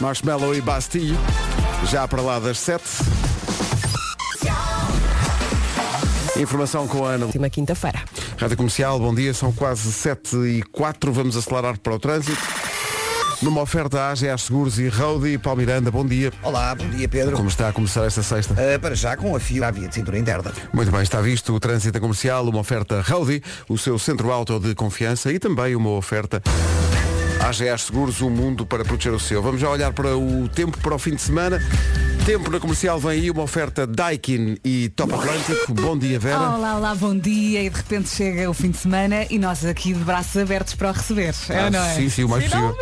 Marshmallow e Bastille, já para lá das 7. Informação com a Ana. Última quinta-feira. Rádio Comercial, bom dia, são quase 7 e 4, vamos acelerar para o trânsito. Numa oferta à AGA Seguros e Roadie, Paulo Miranda, bom dia. Olá, bom dia Pedro. Como está a começar esta sexta? Uh, para já com a fio à via de cintura interna. Muito bem, está visto o trânsito comercial, uma oferta Roadie, o seu centro auto de confiança e também uma oferta AGA Seguros, um mundo para proteger o seu. Vamos já olhar para o tempo para o fim de semana. Tempo na comercial vem aí uma oferta Daikin e Top Atlântico. Bom dia, Vera. Olá, olá, bom dia. E de repente chega o fim de semana e nós aqui de braços abertos para o receber. É Ah, ou não é? sim, sim, o mais possível.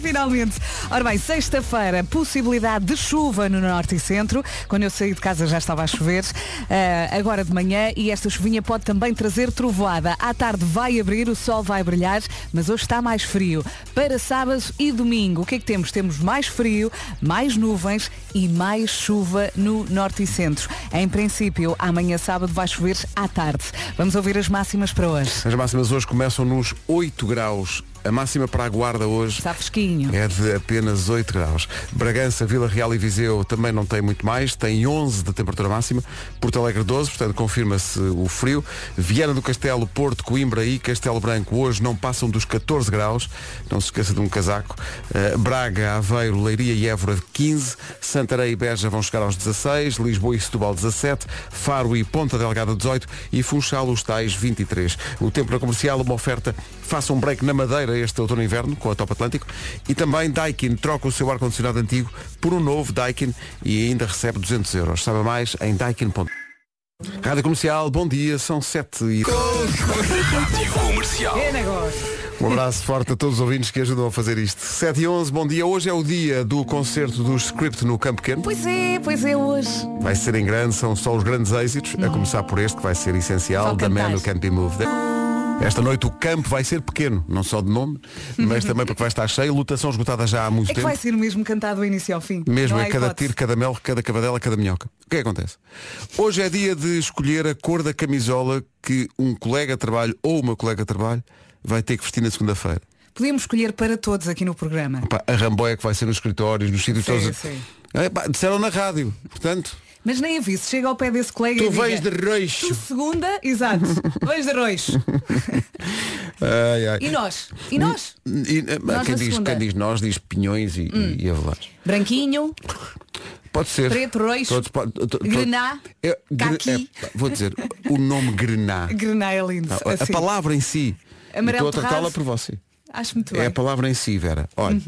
Finalmente. Ora bem, sexta-feira, possibilidade de chuva no norte e centro. Quando eu saí de casa já estava a chover. Ah, agora de manhã e esta chuvinha pode também trazer trovoada. À tarde vai abrir, o sol vai brilhar, mas hoje está mais frio. Para sábado e domingo, o que é que temos? Temos mais frio, mais nuvens e mais chuva no norte e centro. Em princípio, amanhã sábado vai chover à tarde. Vamos ouvir as máximas para hoje. As máximas hoje começam nos 8 graus. A máxima para a Guarda hoje Está fresquinho. é de apenas 8 graus. Bragança, Vila Real e Viseu também não tem muito mais, tem 11 de temperatura máxima. Porto Alegre 12, portanto confirma-se o frio. Viana do Castelo, Porto, Coimbra e Castelo Branco hoje não passam dos 14 graus. Não se esqueça de um casaco. Uh, Braga, Aveiro, Leiria e Évora 15. Santarém e Beja vão chegar aos 16. Lisboa e Setúbal 17. Faro e Ponta Delgada 18. E Funchal os tais 23. O tempo na comercial, uma oferta. Faça um break na Madeira este outono e inverno com a Top Atlântico. E também Daikin troca o seu ar-condicionado antigo por um novo Daikin e ainda recebe 200 euros. Saiba mais em daikin.com. Rádio Comercial, bom dia, são 7 e... É negócio. Um abraço forte a todos os ouvintes que ajudam a fazer isto. 7 e 11, bom dia. Hoje é o dia do concerto do Script no Campo Pequeno. Pois é, pois é hoje. Vai ser em grande, são só os grandes êxitos, a começar por este que vai ser essencial, The Man. Who Can't Be Moved. Esta noite o campo vai ser pequeno, não só de nome, mas também porque vai estar cheio, lutação esgotada já há muito É tempo. vai ser mesmo cantado do início ao fim. Mesmo Não é cada hipótese. tiro, cada mel, cada cavadela, cada minhoca. O que é que acontece? Hoje é dia de escolher a cor da camisola que um colega de trabalho ou uma colega de trabalho vai ter que vestir na segunda-feira. Podíamos escolher para todos aqui no programa. Pá, a ramboia que vai ser nos escritórios, nos sítios Sim, todos. sim. É, pá, disseram na rádio, portanto, Mas nem aviso, chega ao pé desse colega tu e diga, de roxo. Tu segunda, exato, vens de roxo. Ai, ai. E nós? E nós? E, Nós quem, diz. Hum. quem diz nós diz pinhões e, e, e avalares. Branquinho, Pode ser. Preto, roxo, Todos to- grená, É, é, vou dizer, o nome grená. grená é lindo. A- A assim. palavra em si. Amarelo Estou a tratá-la por você. Acho muito É bem. a palavra em si, Vera. Olha, o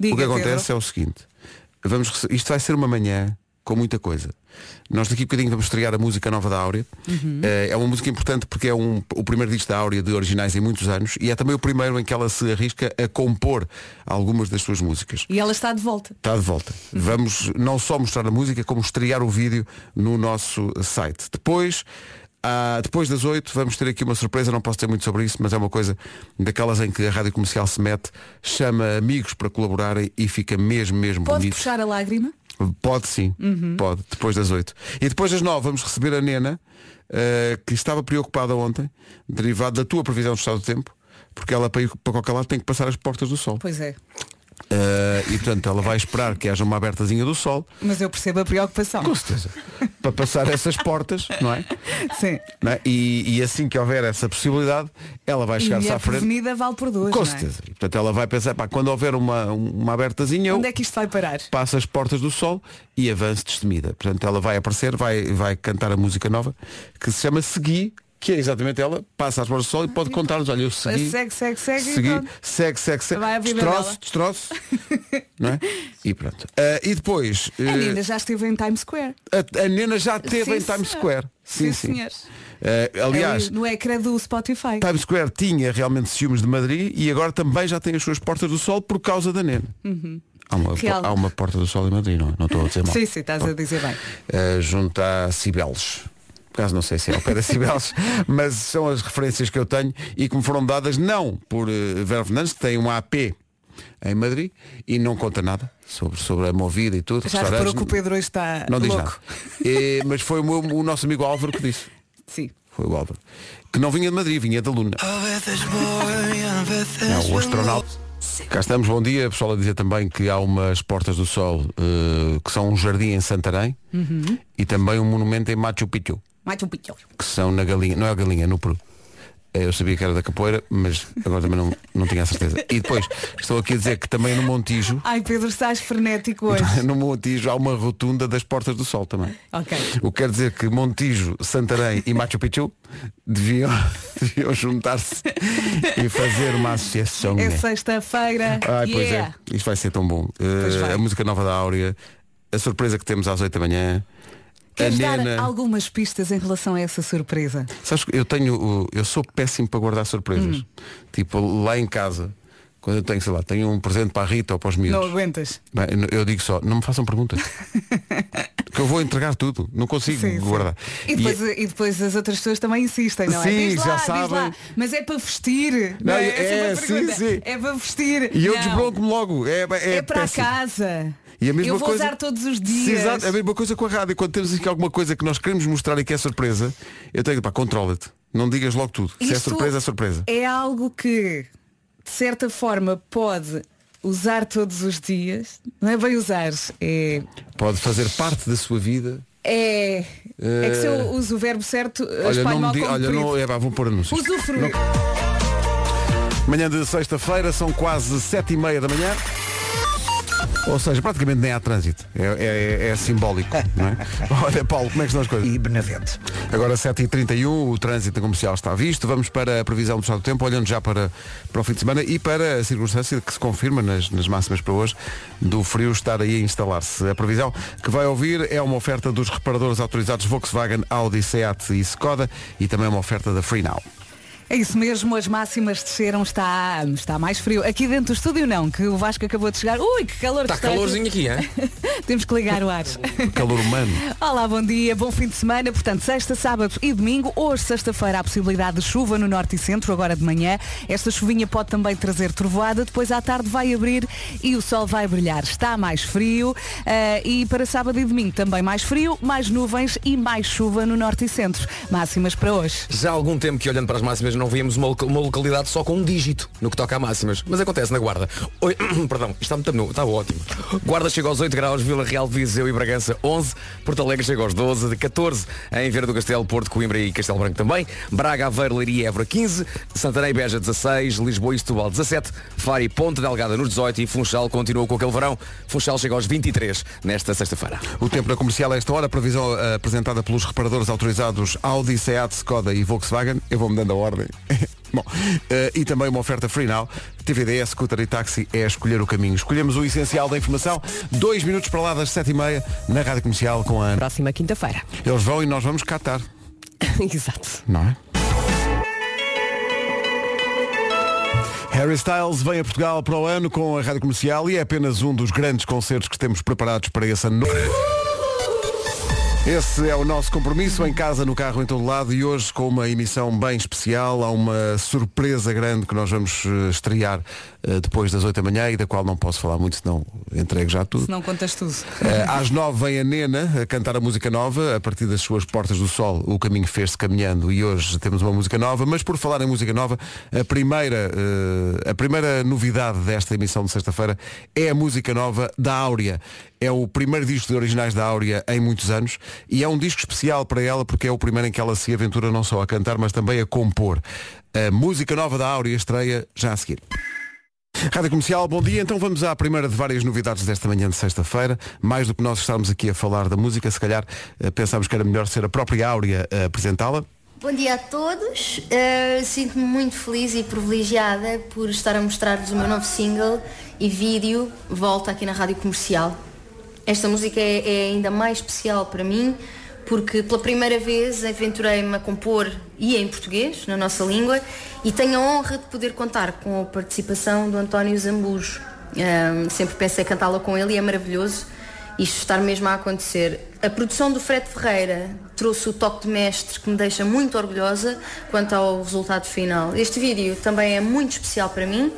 Diga, que acontece Pedro. é o seguinte. Vamos, isto vai ser uma manhã com muita coisa. Nós daqui a bocadinho vamos estrear a música nova da Áurea. Uhum. Eh, É uma música importante porque é um, o primeiro disco da Áurea de originais em muitos anos e é também o primeiro em que ela se arrisca a compor algumas das suas músicas. E ela está de volta. Está de volta. Vamos não só mostrar a música, como estrear o vídeo no nosso site. Depois, ah, depois das 8, vamos ter aqui uma surpresa, não posso ter muito sobre isso, mas é uma coisa daquelas em que a rádio comercial se mete, chama amigos para colaborarem e fica mesmo, mesmo Pode bonito. puxar a lágrima? Pode sim, pode, depois das 8. E depois das 9 vamos receber a Nena, eh, que estava preocupada ontem, derivado da tua previsão do estado do tempo, porque ela para ir para qualquer lado tem que passar as portas do sol. Pois é. Eh, e portanto ela vai esperar que haja uma abertazinha do sol, Mas eu percebo a preocupação. com certeza, para passar essas portas, não é? Sim. Não é? E, e assim que houver essa possibilidade, ela vai chegar-se à frente. prevenida vale por duas. Com é? certeza. E, portanto ela vai pensar, pá, quando houver uma, uma abertazinha, Onde é que isto vai parar? passa as portas do sol e avança destemida. Portanto, ela vai aparecer, vai, vai cantar a música nova que se chama Segui, que é exatamente ela, passa as portas do sol e pode contar-nos, olha, eu segui. Segue, segue, segue. Segui, pronto. segue, segue, segue. Vai destroço, destroço. não é? E pronto. Ah, e depois, A eh, Nina já esteve em Times Square. a, a Nena já esteve Sim, em Times senhor. Square. Sim, Sim, senhores. Ah, aliás, Ali no ecrã do Spotify. Times Square tinha realmente ciúmes de Madrid e agora também já tem as suas portas do sol por causa da Nena. Há, uma, há uma porta do sol em Madrid, não, é? não estou a dizer mal. Sim, sim, estás a dizer bem. uh, junto a Cibeles. Por acaso não sei se é ao pé da Cibeles, mas são as referências que eu tenho e que me foram dadas não por uh, Vera Fernandes, que tem um AP em Madrid e não conta nada sobre, sobre a movida e tudo. Já reparou que o Pedro está não diz louco? nada. E- mas foi o, meu- o nosso amigo Álvaro que disse. Sim. Foi o Álvaro. Que não vinha de Madrid, vinha da Luna. Não, o astronauta. Cá estamos, bom dia. Pessoal a dizer também que há umas Portas do Sol eh, que são um jardim em Santarém e também um monumento em Machu Picchu, Machu Picchu. que são na Galinha, não é a Galinha, é no Peru. Eu sabia que era da capoeira, mas agora também não, não tinha a certeza. E depois, estou aqui a dizer que também no Montijo, Ai Pedro, estás frenético hoje. no Montijo há uma rotunda das Portas do Sol também. ok. O que quer dizer que Montijo, Santarém e Machu Picchu deviam, deviam juntar-se e fazer uma associação. É sexta-feira. Ai, pois yeah. é, isto vai ser tão bom. Vai. a música nova da Áurea, a surpresa que temos às 8 da manhã. Queres dar Nena. algumas pistas em relação a essa surpresa? Sabes que eu tenho. Eu sou péssimo para guardar surpresas. Hum. Tipo, lá em casa, quando eu tenho, sei lá, tenho um presente para a Rita ou para os Não miúdos. aguentas. Bem, eu digo só, não me façam perguntas. que eu vou entregar tudo. Não consigo Sim, sim. guardar. E depois, e depois as outras pessoas também insistem, não é? Sim, Diz lá, já sabem. lá. Mas é para vestir. Não, é, é, Essa a sim, sim. É para vestir. E eu Não. desbronco-me logo. É, é, É para a casa. E a mesma eu vou coisa... usar todos os dias. exato, é a mesma coisa com a rádio. Quando temos aqui alguma coisa que nós queremos mostrar e que é surpresa, eu tenho pá, controla-te. Não digas logo tudo. Se é Isto surpresa, é surpresa. É algo que, de certa forma, pode usar todos os dias. Não é bem usar. É. Pode fazer parte da sua vida. É. É que se eu uso o verbo certo, Olha, não me mal di- olha, não, é, pá, vou pôr anúncios. Usufruir. Manhã de sexta-feira, são quase sete e meia da manhã. Ou seja, praticamente nem há trânsito. É, é- é simbólico, não é? Olha, Paulo, como é que estão as coisas? E Benavente. Agora 7h31, o trânsito comercial está visto. Vamos para a previsão do estado do tempo, olhando já para, para o fim de semana e para a circunstância que se confirma nas, nas máximas para hoje, do frio estar aí a instalar-se. A previsão que vai ouvir é uma oferta dos reparadores autorizados Volkswagen, Audi, Seat e Skoda e também uma oferta da Free Now. É isso mesmo, as máximas desceram, está, está mais frio. Aqui dentro do estúdio não, que o Vasco acabou de chegar. Ui, que calor Está que está calorzinho aqui, hein? Temos que ligar o ar. Calor humano. Olá, bom dia, bom fim de semana. Portanto, sexta, sábado e domingo. Hoje, sexta-feira, há possibilidade de chuva no norte e centro, agora de manhã. Esta chuvinha pode também trazer trovoada. Depois à tarde vai abrir e o sol vai brilhar. Está mais frio. eh, e para sábado e domingo também mais frio, mais nuvens e mais chuva no norte e centro. Máximas para hoje. Já há algum tempo que olhando para as máximas não víamos uma, uma localidade só com um dígito no que toca a máximas. Mas acontece na Guarda. Oi, perdão, está muito está ótimo. Guarda chega aos 8 graus, Vila Real, Viseu e Bragança 11, Porto Alegre chega aos 12, de 14 em Vieira do Castelo, Porto, Coimbra e Castelo Branco também, Braga, Aveiro, Leiria e Évora 15, Santarém e Beja 16, Lisboa e Setúbal 17, Faro e Ponte Delgada nos 18 e Funchal continua com aquele verão. Funchal chega aos 23 nesta sexta-feira. O tempo na comercial a esta hora, previsão eh, apresentada pelos reparadores autorizados Audi, Seat, Skoda e Volkswagen. Eu vou-me dando a ordem. Bom, eh, e também uma oferta free now. TVD, scooter e táxi é escolher o caminho. Escolhemos o essencial da informação. Dois minutos para lá das sete e meia na Rádio Comercial com a Ana. Próxima quinta-feira. Eles vão e nós vamos catar, Exato. não é? Harry Styles vem a Portugal para o ano com a Rádio Comercial e é apenas um dos grandes concertos que temos preparados para esse ano. Esse é o nosso compromisso, em casa, no carro, em todo lado e hoje com uma emissão bem especial, há uma surpresa grande que nós vamos eh, estrear depois das 8 da manhã e da qual não posso falar muito, senão entrego já tudo. Se não contas tudo. Eh, às nove vem a Nena a cantar a música nova, a partir das suas portas do sol o caminho fez-se caminhando e hoje temos uma música nova, mas por falar em música nova, a primeira, eh, a primeira novidade desta emissão de sexta-feira é a música nova da Áurea. É o primeiro disco de originais da Áurea em muitos anos e é um disco especial para ela porque é o primeiro em que ela se aventura não só a cantar, mas também a compor. A música nova da Áurea estreia já a seguir. Rádio Comercial, bom dia. Então vamos à primeira de várias novidades desta manhã de sexta-feira. Mais do que nós estarmos aqui a falar da música, se calhar eh, pensámos que era melhor ser a própria Áurea a apresentá-la. Bom dia a todos. Uh, Sinto-me muito feliz e privilegiada por estar a mostrar-vos o meu novo single e vídeo Volta aqui na Rádio Comercial. Esta música é, é ainda mais especial para mim porque pela primeira vez aventurei-me a compor e em português, na nossa língua, e tenho a honra de poder contar com a participação do António Zambujo. Um, sempre pensei cantá-la com ele e é maravilhoso isto estar mesmo a acontecer. A produção do Fred Ferreira trouxe o toque de mestre que me deixa muito orgulhosa quanto ao resultado final. Este vídeo também é muito especial para mim,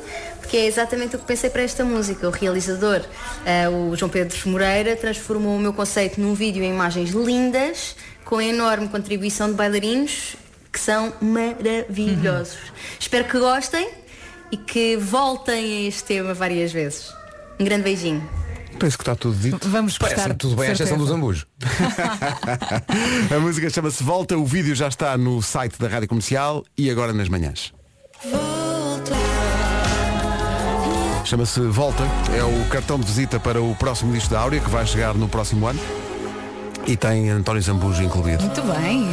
porque é exatamente o que pensei para esta música. O realizador, eh, o João Pedro Moreira, transformou o meu conceito num vídeo em imagens lindas, com enorme contribuição de bailarinos que são maravilhosos. Espero que gostem e que voltem a este tema várias vezes. Um grande beijinho. Penso que está tudo dito. Vamos. Parece-me tudo bem, à exceção do certeza. Zambujo. A música chama-se Volta, o vídeo já está no site da Rádio Comercial e agora nas manhãs. Chama-se Volta, é o cartão de visita para o próximo disco da Áurea, que vai chegar no próximo ano. E tem António Zambujo incluído. Muito bem.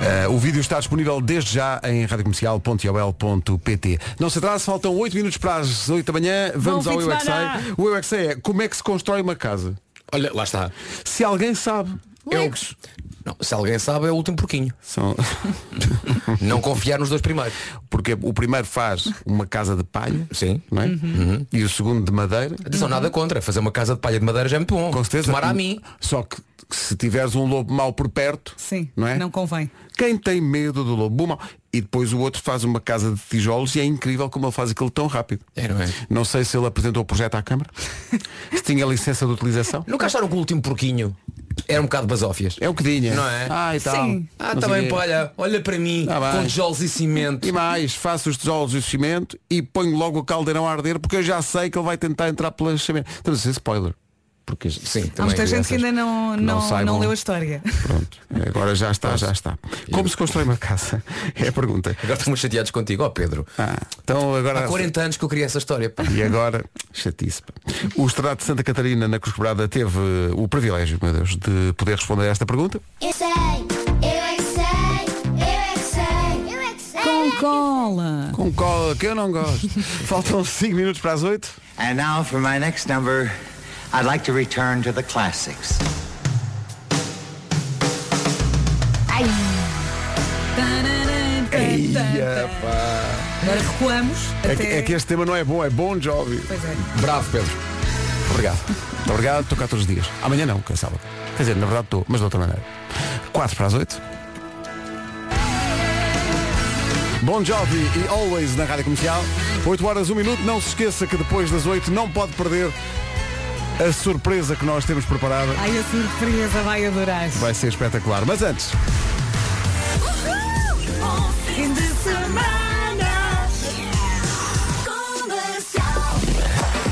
Eh, o vídeo está disponível desde já em radiocomercial.ol.pt Não se atrase, faltam 8 minutos para as 8 da manhã. Vamos Bom ao é. Sei. O Eu é é como é que se constrói uma casa. Olha, lá está. Se alguém sabe. Legos. Não, se alguém sabe é o último porquinho. São... Não confiar nos dois primeiros. Porque o primeiro faz uma casa de palha, Sim. não é? Uhum. E o segundo de madeira. Atenção, nada contra. Fazer uma casa de palha de madeira já é muito bom. Com certeza. Tomar a mim. Só que se tiveres um lobo mau por perto, Sim, não é? não convém. Quem tem medo do lobo mau? E depois o outro faz uma casa de tijolos e é incrível como ele faz aquilo tão rápido. É, não é? Não sei se ele apresentou o projeto à Câmara, se tinha licença de utilização. Nunca acharam que o último porquinho era um bocado basófias? É o que tinha. Não é? Ah, e tal. Sim. Ah, Não também, sei olha, olha para mim, Tá bem. com tijolos e cimento. E mais, faço os tijolos e o cimento e ponho logo o caldeirão a arder porque eu já sei que ele vai tentar entrar pela chaminé. Estamos a ser spoiler. Porque Sim, Há muita gente que ainda não, não não, saibam. não leu a história. Pronto, agora já está, já está. Como se constrói uma casa? É a pergunta. Agora estamos chateados contigo, ó Pedro. Ah, então agora. Há 40 anos que eu queria essa história. pá. E agora, chatice. pá. O Estado de Santa Catarina na Cruz Quebrada teve uh, o privilégio, meu Deus, de poder responder a esta pergunta. Eu sei, eu é que sei, eu é que sei, eu é que sei. Com cola. Com cola, que eu não gosto. Faltam 5 minutos para as 8. And now for my next number, I'd like to return to the classics. Agora recuamos É, até... que- é que este tema não é bom, é bom jovem. Pois é. Bravo, Pedro. Obrigado. Muito obrigado, estou cá todos os dias. Amanhã não, que é sábado. Quer dizer, na verdade estou, mas de outra maneira. 4 para as 8. Bom Jovi e Always na Rádio Comercial. 8 horas, 1 minuto. Não se esqueça que depois das 8 não pode perder a surpresa que nós temos preparada. Ai, a surpresa vai adorar. Vai ser espetacular. Mas antes, Fim de semana.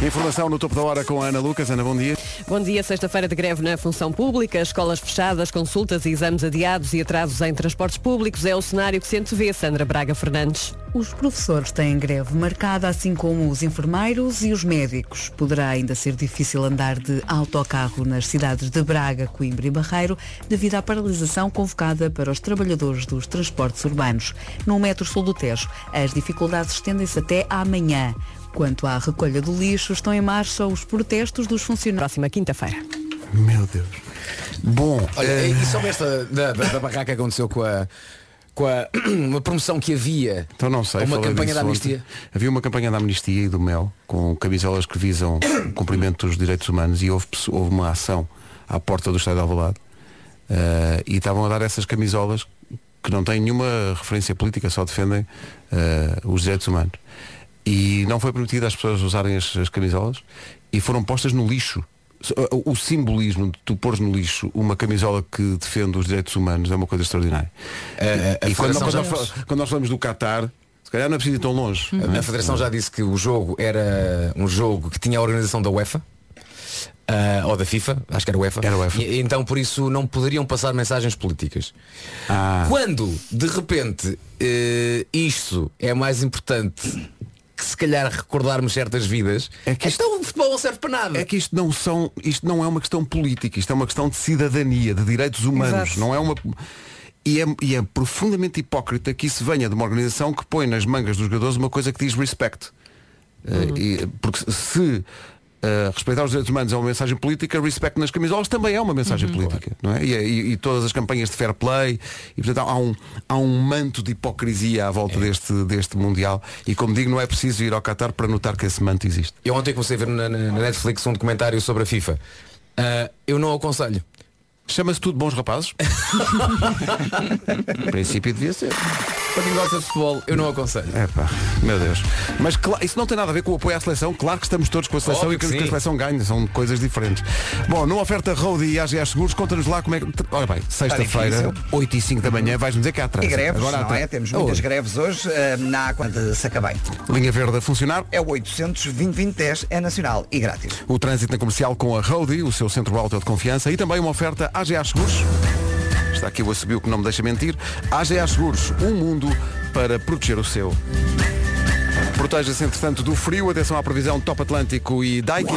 informação no topo da hora com a Ana Lucas. Ana, bom dia. Bom dia, sexta-feira de greve na função pública, escolas fechadas, consultas e exames adiados e atrasos em transportes públicos é o cenário que se antevê, Sandra Braga Fernandes. Os professores têm greve marcada, assim como os enfermeiros e os médicos. Poderá ainda ser difícil andar de autocarro nas cidades de Braga, Coimbra e Barreiro, devido à paralisação convocada para os trabalhadores dos transportes urbanos. No metro sul do Tejo, as dificuldades estendem-se até amanhã. Quanto à recolha do lixo, estão em marcha os protestos dos funcionários. Próxima quinta-feira. Meu Deus. Bom, Olha, eh, e sobre esta da, da, da barraca que aconteceu com a, com a uma promoção que havia Então não sei. uma campanha da amnistia. ontem. Havia uma campanha da amnistia e do mel com camisolas que visam o cumprimento dos direitos humanos e houve, houve uma ação à porta do Estado de Alvalade eh, e estavam a dar essas camisolas que não têm nenhuma referência política, só defendem eh, os direitos humanos. E não foi permitido às pessoas usarem as, as camisolas e foram postas no lixo. O, o simbolismo de tu pôres no lixo uma camisola que defende os direitos humanos é uma coisa extraordinária. A- a- a e quando, quando nós, quando nós falamos do Qatar, se calhar não é preciso ir tão longe. A Federação já disse que o jogo era um jogo que tinha a organização da UEFA. ah, ou da FIFA, acho que era UEFA. Era UEFA. E, então por isso não poderiam passar mensagens políticas. Ah. Quando, de repente, eh, isto é mais importante que se calhar recordarmos certas vidas, É que isto- então o futebol não serve para nada. É que isto não são, isto não é uma questão política, isto é uma questão de cidadania, de direitos humanos, Exato. não é uma e é, e é profundamente hipócrita que isso venha de uma organização que põe nas mangas dos jogadores uma coisa que diz respect. Eh, e- porque se eh, respeitar os direitos humanos é uma mensagem política, respect nas camisolas também é uma mensagem política. Não é? E, e- e todas as campanhas de fair play, e portanto há um, há um manto de hipocrisia à volta deste, deste Mundial. E como digo, não é preciso ir ao Qatar para notar que esse manto existe. Eu ontem comecei a ver na, na- Netflix um documentário sobre a FIFA. Ah, eu não aconselho. Chama-se tudo bons rapazes? Em princípio devia ser. Para quem gosta de futebol, eu não aconselho. É pá, meu Deus. Mas cla- isso não tem nada a ver com o apoio à seleção. Claro que estamos todos com a seleção Óbvio e que queremos que a sim. seleção ganhe. São coisas diferentes. Bom, numa oferta Road e AGA Seguros, conta-nos lá como é que. Ora bem, sexta-feira, difícil. 8 e 5 da manhã, vais-nos dizer que há E trânsito. greves, Agora há não é? Temos muitas Oh, greves hoje eh, na Aqua de Sacabém. Linha verde a funcionar. É o 800 2010 é nacional e grátis. O trânsito na comercial com a Roadie, o seu centro auto de confiança, e também uma oferta AGA Seguros. Está aqui o assobio que não me deixa mentir. AGA Seguros, um mundo para proteger o seu. Proteja-se, entretanto, do frio. Atenção à previsão Top Atlântico e Daikin.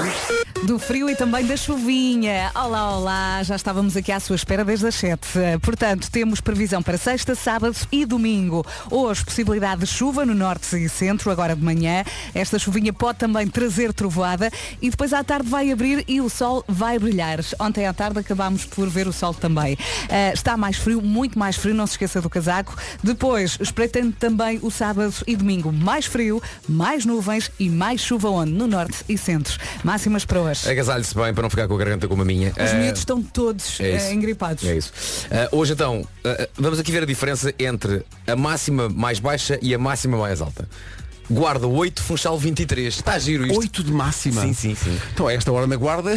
Do frio e também da chuvinha. Olá, olá, já estávamos aqui à sua espera desde as 7. Portanto, temos previsão para sexta, sábado e domingo. Hoje, possibilidade de chuva no norte e centro, agora de manhã. Esta chuvinha pode também trazer trovoada e depois à tarde vai abrir e o sol vai brilhar. Ontem à tarde acabámos por ver o sol também. Ah, está mais frio, muito mais frio, não se esqueça do casaco. Depois, espreitando também o sábado e domingo, mais frio, mais nuvens e mais chuva onde? No norte e centro. Máximas para hoje. Agasalhe-se bem para não ficar com a garganta como a minha. Os Ah, miúdos estão todos é isso. eh, engripados. É isso. Ah, hoje então, ah, vamos aqui ver a diferença entre a máxima mais baixa e a máxima mais alta. Guarda 8, Funchal 23. Está giro isto. 8 de máxima. Sim, sim, sim. Então, a esta hora na guarda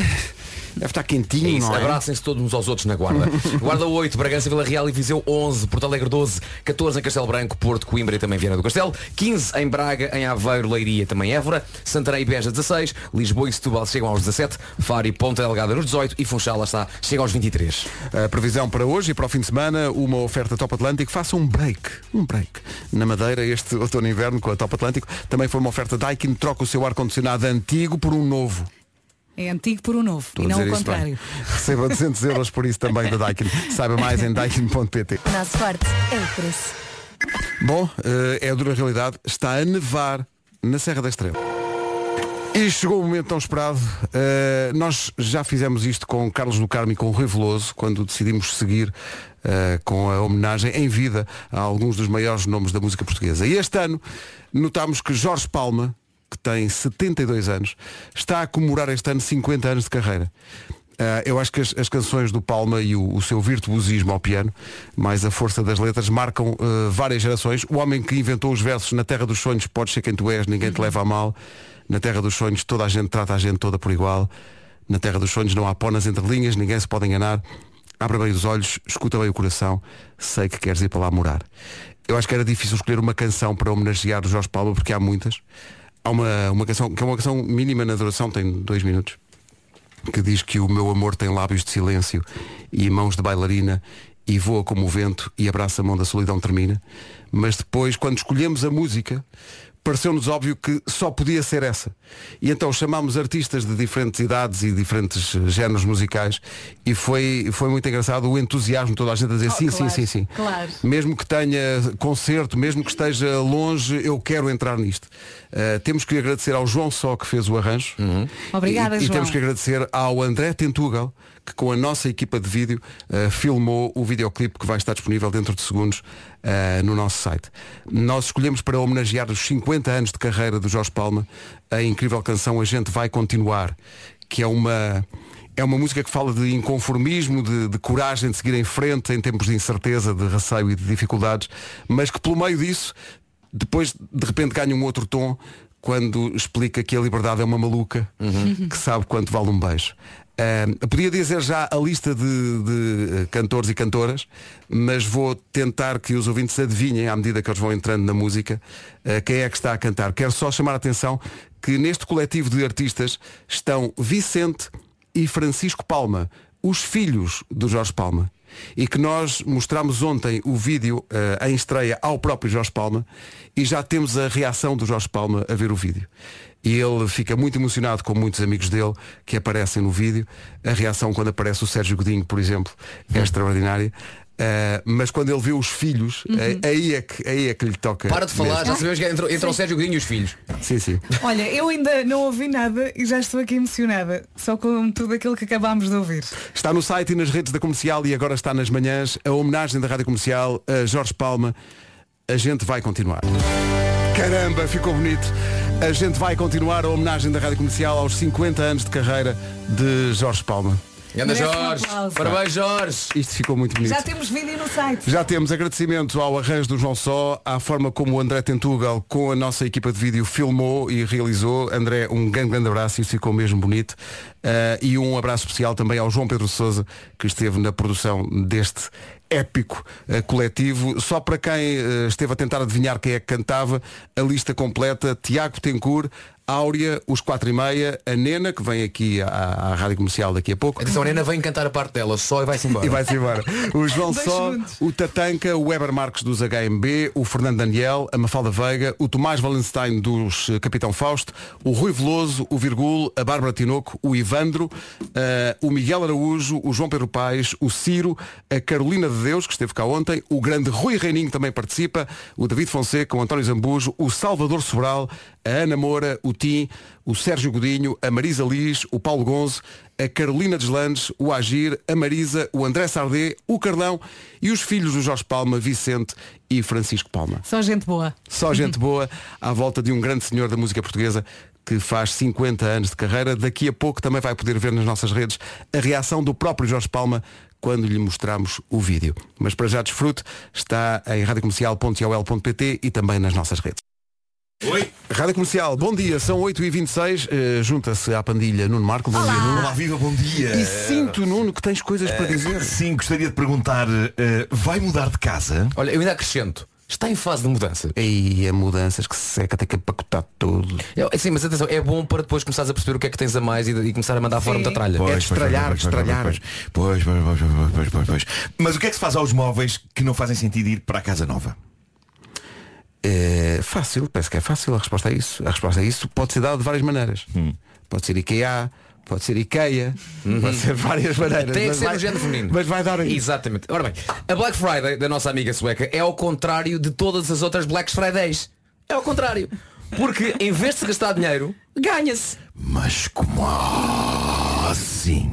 deve estar É quentinho, não é? abracem-se todos uns aos outros na guarda. guarda 8, Bragança, Vila Real e Viseu 11, Porto Alegre 12, 14 em Castelo Branco, Porto, Coimbra e também Viana do Castelo, 15 em Braga, em Aveiro, Leiria e também Évora, Santarém e Beja 16, Lisboa e Setúbal chegam aos 17, Faro e Ponta Delgada nos 18 e Funchal lá está, chega aos 23. A previsão para hoje e para o fim de semana, uma oferta Top Atlântico. Faça um break, um break. Na Madeira, este outono e inverno com a Top Atlântico. Também foi uma oferta Daikin. Troca o seu ar-condicionado antigo por um novo. É antigo por um novo Estou e não o contrário. Receba 200 euros por isso também da Daikin. Saiba mais em daikin.pt. Nosso forte é o preço. Bom, eh, é a dura realidade. Está a nevar na Serra da Estrela. E chegou o momento tão esperado. Eh, nós já fizemos isto com Carlos do Carmo e com o Rui Veloso, quando decidimos seguir eh, com a homenagem em vida a alguns dos maiores nomes da música portuguesa. E este ano notámos que Jorge Palma, que tem 72 anos, está a comemorar este ano 50 anos de carreira. Ah, eu acho que as, as canções do Palma e o, o seu virtuosismo ao piano, mais a força das letras, marcam ah, várias gerações. O homem que inventou os versos na Terra dos Sonhos, podes ser quem tu és, ninguém te leva a mal. Na Terra dos Sonhos, toda a gente trata a gente toda por igual. Na Terra dos Sonhos não há pó nas entrelinhas, ninguém se pode enganar. Abre bem os olhos, escuta bem o coração, sei que queres ir para lá morar. Eu acho que era difícil escolher uma canção para homenagear o Jorge Palma, porque há muitas. Há uma, uma canção que é uma canção mínima na duração, tem dois minutos que diz que o meu amor tem lábios de silêncio e mãos de bailarina e voa como o vento e abraça a mão da solidão termina. Mas depois, quando escolhemos a música, pareceu-nos óbvio que só podia ser essa. E então chamámos artistas de diferentes idades e diferentes géneros musicais e foi, foi muito engraçado o entusiasmo de toda a gente a dizer Oh, sim, claro, sim, sim, sim. claro. Mesmo que tenha concerto, mesmo que esteja longe, eu quero entrar nisto. Uh, temos que agradecer ao João Só que fez o arranjo. Obrigada, e, e João. temos que agradecer ao André Tentugal, que com a nossa equipa de vídeo uh, filmou o videoclipe que vai estar disponível dentro de segundos uh, no nosso site. Nós escolhemos para homenagear os 50 anos de carreira do Jorge Palma a incrível canção A Gente Vai Continuar, que é uma. É uma música que fala de inconformismo, de, de coragem de seguir em frente em tempos de incerteza, de receio e de dificuldades, mas que pelo meio disso, depois de repente ganha um outro tom quando explica que a liberdade é uma maluca que sabe quanto vale um beijo. Ah, podia dizer já a lista de, de, eh, cantores e cantoras, mas vou tentar que os ouvintes adivinhem à medida que eles vão entrando na música eh, quem é que está a cantar. Quero só chamar a atenção que neste coletivo de artistas estão Vicente e Francisco Palma, os filhos do Jorge Palma. E que nós mostramos ontem o vídeo eh, em estreia ao próprio Jorge Palma e já temos a reação do Jorge Palma a ver o vídeo. E ele fica muito emocionado com muitos amigos dele que aparecem no vídeo. A reação quando aparece o Sérgio Godinho, por exemplo, é extraordinária. Eh, mas quando ele vê os filhos, eh, aí, é que, aí é que lhe toca. Para de falar, mesmo. já sabemos que entrou, entrou o Sérgio Godinho e os filhos. Sim, sim. Olha, eu ainda não ouvi nada e já estou aqui emocionada, só com tudo aquilo que acabámos de ouvir. Está no site e nas redes da comercial e agora está nas manhãs a homenagem da Rádio Comercial a Jorge Palma. A gente vai continuar. Caramba, ficou bonito. A gente vai continuar a homenagem da Rádio Comercial aos 50 anos de carreira de Jorge Palma. Anda um Jorge. aplauso. Parabéns Jorge. Isto ficou muito bonito. Já temos vídeo no site. Já temos agradecimento ao arranjo do João Só, à forma como o André Tentugal com a nossa equipa de vídeo filmou e realizou. André, um grande, grande abraço, isso ficou mesmo bonito. Ah, e um abraço especial também ao João Pedro Sousa, que esteve na produção deste épico ah, coletivo. Só para quem ah, esteve a tentar adivinhar quem é que cantava, a lista completa, Tiago Tencourt, Áurea, os quatro e meia, a Nena, que vem aqui à, à Rádio Comercial daqui a pouco. Atenção, a Nena vem cantar a parte dela só e vai-se embora. E vai-se embora. O João Dois Só, o Tatanka, o Weber Marques dos HMB, o Fernando Daniel, a Mafalda Veiga, o Tomás Valenstein dos eh, Capitão Fausto, o Rui Veloso, o Virgul, a Bárbara Tinoco, o Ivandro, eh, o Miguel Araújo, o João Pedro Paes, o Ciro, a Carolina de Deus, que esteve cá ontem, o grande Rui Reininho também participa, o David Fonseca, o António Zambujo, o Salvador Sobral, a Ana Moura, o Tim, o Sérgio Godinho, a Marisa Liz, o Paulo Gonzo, a Carolina Deslandes, o Agir, a Marisa, o André Sardé, o Carlão e os filhos do Jorge Palma, Vicente e Francisco Palma. Só gente boa. Só gente boa à volta de um grande senhor da música portuguesa que faz 50 anos de carreira. Daqui a pouco também vai poder ver nas nossas redes a reação do próprio Jorge Palma quando lhe mostramos o vídeo. Mas para já desfrute, está em radiocomercial.ol.pt e também nas nossas redes. Oi. Rádio Comercial, bom dia, são 8h26, eh, junta-se à pandilha Nuno Marco, bom dia Nuno. Olá, viva, bom dia. E sinto, Nuno, que tens coisas para dizer. Sim, gostaria de perguntar, eh, vai mudar de casa? Olha, eu ainda acrescento. Está em fase de mudança. E a mudanças que se seca, tem que empacotar tudo. É, sim, mas atenção, é bom para depois começares a perceber o que é que tens a mais e, e começar a mandar fora muita tralha. É de estralhar, pois, pois, estralhar. Pois, pois, pois, pois, pois, pois, pois, pois. Mas o que é que se faz aos móveis que não fazem sentido ir para a casa nova? É fácil, parece que é fácil a resposta a isso. A resposta a isso pode ser dada de várias maneiras. Pode ser IKEA, pode ser IKEA, pode ser várias maneiras. Tem que mas ser vai- no género feminino. Mas vai dar aí. Exatamente. Ora bem, a Black Friday da nossa amiga sueca é ao contrário de todas as outras Black Fridays. É ao contrário. Porque em vez de se gastar dinheiro, ganha-se. Mas como assim?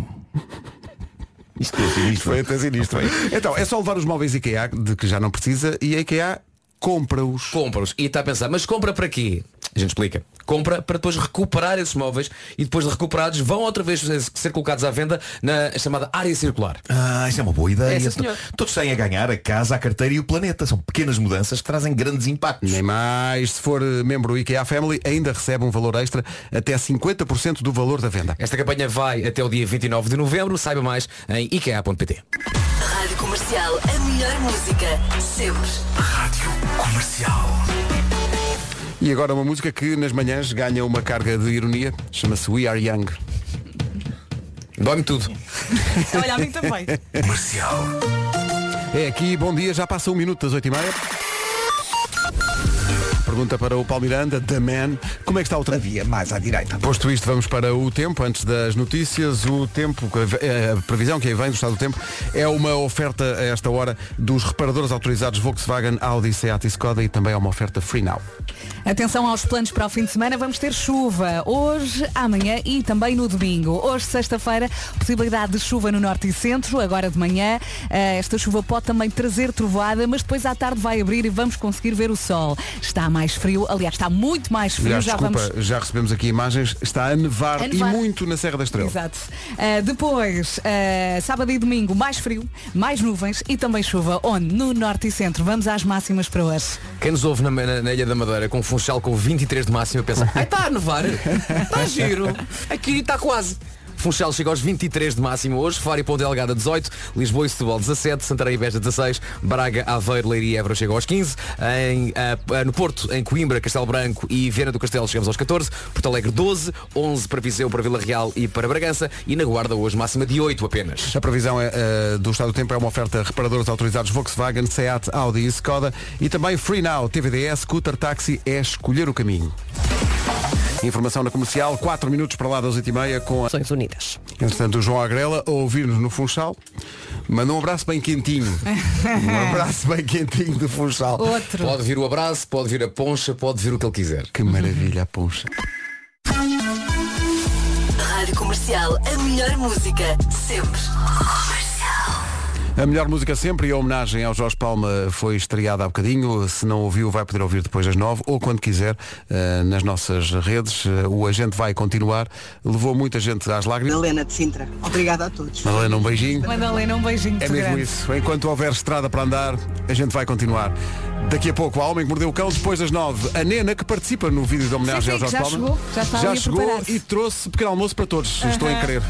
Isto é sinistro. Foi até sinistro. Então, é só levar os móveis IKEA, de que já não precisa, e a IKEA compra-os. Compra-os. E está a pensar, mas compra para quê? A gente explica. Compra para depois recuperar esses móveis e depois de recuperados vão outra vez ser colocados à venda na chamada área circular. Ah, isso é uma boa ideia. É. Todos têm a ganhar a casa, a carteira e o planeta. São pequenas mudanças que trazem grandes impactos. Nem mais, se for eh, membro IKEA Family, ainda recebe um valor extra até 50% do valor da venda. Esta campanha vai até o dia 29 de novembro. Saiba mais em ikea.pt. Rádio Comercial, a melhor música, sempre. Rádio Comercial. E agora uma música que nas manhãs ganha uma carga de ironia, chama-se We Are Young. Dói-me tudo. Olha, a mim também. Comercial. É aqui, bom dia, já passa um minuto das 8h30. Pergunta para o Paulo Miranda, The Man. Como é que está o trânsito? Havia mais à direita. Posto isto, vamos para o tempo, antes das notícias. O tempo, a previsão que aí vem do estado do tempo, é uma oferta a esta hora dos reparadores autorizados Volkswagen, Audi, Seat e Skoda e também é uma oferta Free Now. Atenção aos planos para o fim de semana, vamos ter chuva hoje, amanhã e também no domingo. Hoje, sexta-feira, possibilidade de chuva no norte e centro, agora de manhã. Eh, Esta chuva pode também trazer trovoada, mas depois à tarde vai abrir e vamos conseguir ver o sol. Está mais frio, aliás, está muito mais frio. Aliás, já desculpa, vamos já recebemos aqui imagens, está a nevar, A nevar. e muito na Serra da Estrela. Exato. Uh, depois, uh, sábado e domingo, mais frio, mais nuvens e também chuva. Onde? No norte e centro. Vamos às máximas para hoje. Quem nos ouve na, na- na Ilha da Madeira com um funchal com 23 de máximo pensa, está a nevar, está giro, aqui está quase. Funchal chega aos 23 de máximo hoje, Faro e Ponte Delgada 18, Lisboa e Setúbal 17, Santarém e Beja 16, Braga, Aveiro, Leiria e Évora chegam aos 15, em, ah, no Porto, em Coimbra, Castelo Branco e Viana do Castelo chegamos aos 14, Porto Alegre 12, 11 para Viseu, para Vila Real e para Bragança e na Guarda hoje máxima de 8 apenas. A previsão é, eh, do estado do tempo é uma oferta reparadores autorizados Volkswagen, Seat, Audi e Skoda e também Free Now, TVDS, Scooter, Táxi é escolher o caminho. Informação na comercial, 4 minutos para lá das 8h30 com a... Nações Unidas. Entretanto, o João Agrela a ouvir-nos no Funchal. Manda um abraço bem quentinho. um abraço bem quentinho do Funchal. Outro. Pode vir o abraço, pode vir a poncha, pode vir o que ele quiser. Que maravilha a poncha. Rádio Comercial, a melhor música, sempre. A melhor música sempre e a homenagem ao Jorge Palma foi estreada há bocadinho. Se não ouviu, vai poder ouvir depois das nove ou quando quiser eh, nas nossas redes. O agente vai continuar. Levou muita gente às lágrimas. Helena de Sintra. Obrigada a todos. Madalena, um beijinho. Madalena, um beijinho É mesmo grande. isso. Enquanto houver estrada para andar, a gente vai continuar. Daqui a pouco, a Homem que Mordeu o Cão, depois das nove, a Nena, que participa no vídeo de homenagem Sim, sim, ao Jorge já Palma. chegou, já a chegou e trouxe pequeno almoço para todos. Estou em querer.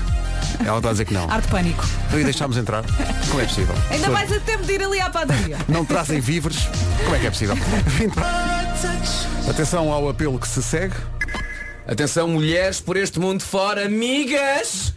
Ela está a dizer que não. Ar de pânico. Então, e deixámos entrar? Como é possível? Ainda mais a tempo de ir ali à padaria. Não trazem víveres? Como é que é possível? Vim para- Atenção ao apelo que se segue. Atenção, mulheres por este mundo fora, amigas!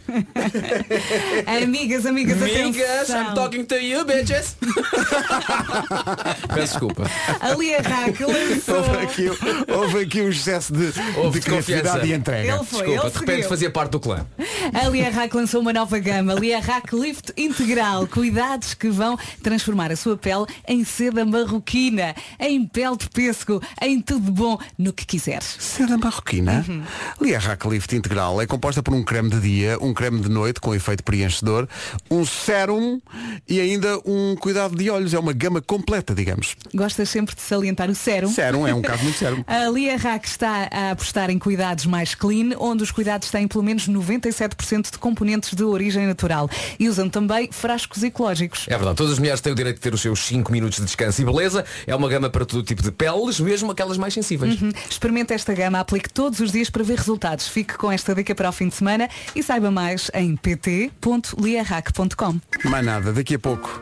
amigas, amigas, Amigas, atenção. I'm talking to you, bitches! Peço desculpa. Ali a Raque lançou. Houve aqui, houve aqui um excesso de, Houve de confiança. e entrega. Ele foi, Desculpa, ele de repente seguiu. fazia parte do clã. A Lia Rack lançou uma nova gama, Lia Rack Lift Integral. Cuidados que vão transformar a sua pele em seda marroquina, em pele de pêssego, em tudo bom, no que quiseres. Seda marroquina? Uhum. Lia Rack Lift Integral é composta por um creme de dia, um creme de noite com efeito preenchedor, um sérum e ainda um cuidado de olhos. É uma gama completa, digamos. Gostas sempre de salientar o sérum? Sérum é um caso muito sérum. A Lia Rack está a apostar em cuidados mais clean, onde os cuidados têm pelo menos 97% de componentes de origem natural e usam também frascos ecológicos. É verdade, todas as mulheres têm o direito de ter os seus 5 minutos de descanso e beleza. É uma gama para todo tipo de peles, mesmo aquelas mais sensíveis. Uhum. Experimente esta gama, aplique todos os dias para ver resultados. Fique com esta dica para o fim de semana e saiba mais em pt.liarac.com. Mais nada, daqui a pouco.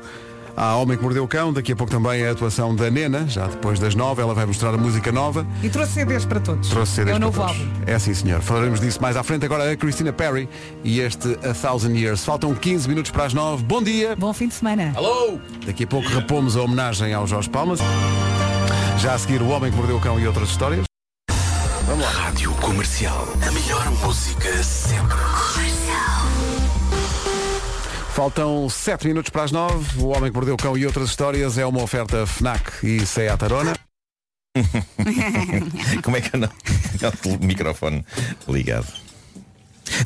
Há Homem que Mordeu o Cão, daqui a pouco também a atuação da Nena, já depois das nove, ela vai mostrar a música nova. E trouxe CDs para todos. Trouxe CDs é o para novo todos. álbum. É sim, senhor. Falaremos disso mais à frente. Agora a Christina Perry e este A Thousand Years. Faltam 15 minutos para as 9. Bom dia. Bom fim de semana. Alô! Daqui a pouco repomos a homenagem ao Jorge Palmas. Já a seguir o Homem que Mordeu o Cão e outras histórias. Vamos lá. Rádio Comercial. A melhor música sempre. Faltam 7 minutos para as 9. O Homem que Mordeu o Cão e outras histórias é uma oferta FNAC e Seat Arona. Como é que eu não? O microfone ligado.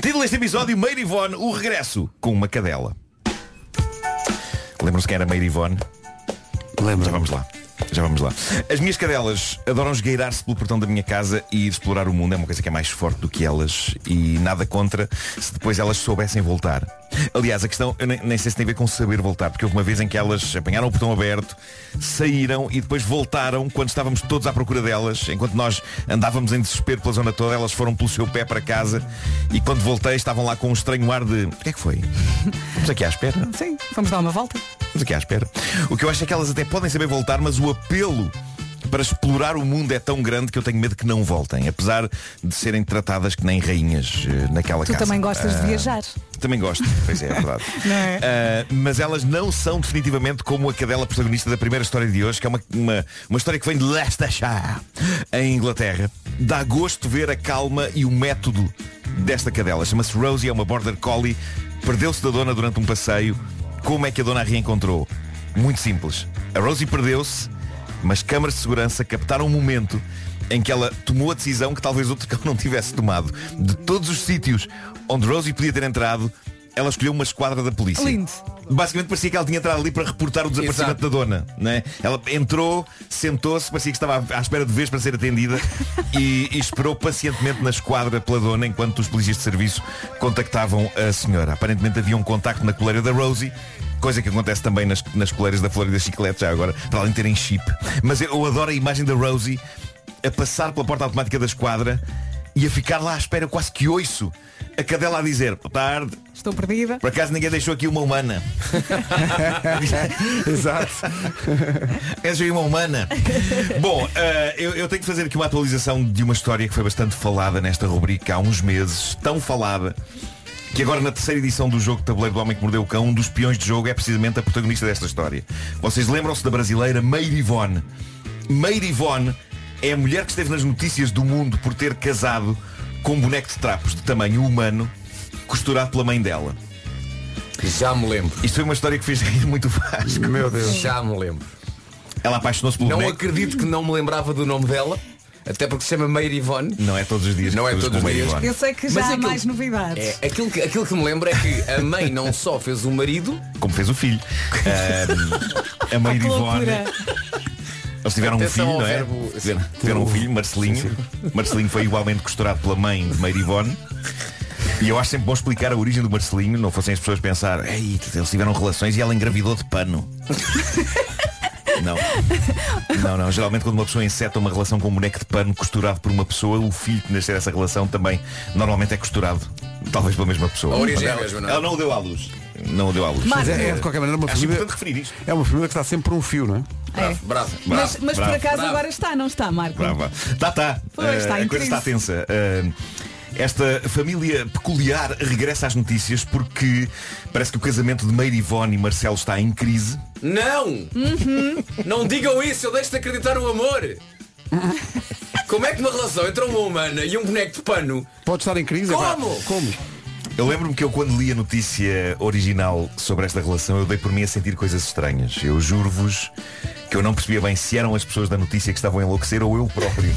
Título deste episódio, Meire Ivone, o regresso com uma cadela. Lembram-se quem era Meire Ivone? Lembra. Já vamos lá. Já vamos lá. As minhas cadelas adoram esgueirar-se pelo portão da minha casa e ir explorar o mundo. É uma coisa que é mais forte do que elas e nada contra se depois elas soubessem voltar. Aliás, a questão, eu nem, nem sei se tem a ver com saber voltar, porque houve uma vez em que elas apanharam o portão aberto, saíram e depois voltaram quando estávamos todos à procura delas. Enquanto nós andávamos em desespero pela zona toda, elas foram pelo seu pé para casa e quando voltei estavam lá com um estranho ar de. O que é que foi? Estamos aqui à espera. Sim, vamos dar uma volta. Estamos aqui à espera. O que eu acho é que elas até podem saber voltar, mas o apelo para explorar o mundo é tão grande que eu tenho medo que não voltem, apesar de serem tratadas que nem rainhas eh, naquela Tu casa. também gostas de Ah, viajar. Também gosto, pois é, é verdade. É? Ah, mas elas não são definitivamente como a cadela protagonista da primeira história de hoje, que é uma, uma, uma história que vem de Leicestershire, em Inglaterra. Dá gosto ver a calma e o método desta cadela. Chama-se Rosie, é uma border collie. Perdeu-se da dona durante um passeio. Como é que a dona a reencontrou? Muito simples. A Rosie perdeu-se, mas câmaras de segurança captaram um momento em que ela tomou a decisão que talvez outro cão não tivesse tomado. De todos os sítios onde Rosie podia ter entrado, ela escolheu uma esquadra da polícia. Lindo. Basicamente parecia que ela tinha entrado ali para reportar o desaparecimento Exato. da dona. Né? Ela entrou, sentou-se, parecia que estava à espera de vez para ser atendida e, e esperou pacientemente na esquadra pela dona enquanto os polícias de serviço contactavam a senhora. Aparentemente havia um contacto na coleira da Rosie. Coisa que acontece também nas, nas coleiras da Florida Chiclete já agora, para além de terem chip. Mas eu adoro a imagem da Rosie a passar pela porta automática da esquadra e a ficar lá à espera quase que oiço a cadela a dizer, boa tarde, Estou perdida. por acaso ninguém deixou aqui uma humana. Exato. És aí uma humana. Bom, eh, eu, eu tenho que fazer aqui uma atualização de uma história que foi bastante falada nesta rubrica há uns meses, tão falada, que agora na terceira edição do jogo de tabuleiro do Homem que Mordeu o Cão, um dos peões de jogo é precisamente a protagonista desta história. Vocês lembram-se da brasileira Meire Ivone? Meire Ivone é a mulher que esteve nas notícias do mundo por ter casado com um boneco de trapos de tamanho humano costurado pela mãe dela. Já me lembro. Isto foi uma história que fez rir muito Vasco. Meu Deus. Já me lembro. Ela apaixonou-se pelo Não boneco. acredito que não me lembrava do nome dela. Até porque se chama Meir Ivone. Não é todos os dias. Não que é todos os Meir dias. Eu sei que Mas já há aquilo- mais novidades. É, aquilo, que, aquilo que me lembro é que a mãe não só fez o marido, Como fez o filho. Ahm, a Ivone. loucura. Eles tiveram um Atenção filho, ao não é? verbo- Tiveram, tiveram um filho, Marcelinho. Marcelinho foi igualmente costurado pela mãe de Meir Ivone. E eu acho sempre bom explicar a origem do Marcelinho, não fossem as pessoas pensar, ei, eles tiveram relações e ela engravidou de pano. Não. Não, não. Geralmente quando uma pessoa enceta uma relação com um boneco de pano costurado por uma pessoa, o filho que nascer essa relação também normalmente é costurado. Talvez pela mesma pessoa. A origem é a Ela- mesma, não é? Ela não o deu à luz. Não o deu à luz. Mas é, é, de qualquer maneira uma Acho família. referir isto. É uma família que está sempre por um fio, não é? É. bravo. Mas, mas por bravo, acaso bravo. agora está, não está, Marco? Brava. Tá, tá. Pois, está a em coisa está tensa. Eh, esta família peculiar regressa às notícias porque parece que o casamento de Meire Ivone e Marcelo está em crise. Não! Uhum. Não digam isso, eu deixo de acreditar no amor! Como é que numa relação entre uma humana e um boneco de pano Pode estar em crise? Como? Agora, Como? Eu lembro-me que eu quando li a notícia original sobre esta relação eu dei por mim a sentir coisas estranhas. Eu juro-vos que eu não percebia bem se eram as pessoas da notícia que estavam a enlouquecer ou eu próprio.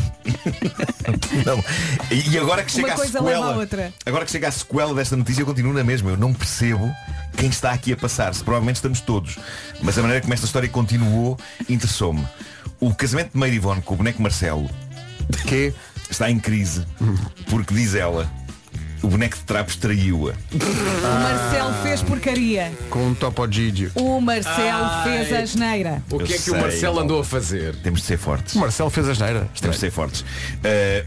não. E agora que chega Uma a sequela. outra. Agora que chega a sequela desta notícia eu continuo na mesma. Eu não percebo quem está aqui a passar-se. Provavelmente estamos todos. Mas a maneira como esta história continuou interessou-me. O casamento de Meire Ivone com o boneco Marcelo Que? está em crise porque diz ela o boneco de trapos traiu-a. O Marcelo fez porcaria. Com um topo Gigi. O Marcelo Ai. fez a geneira. O que Eu é que o sei, Marcelo Paulo. andou a fazer? Temos de ser fortes. O Marcelo fez a geneira. Temos de ser fortes. Uh,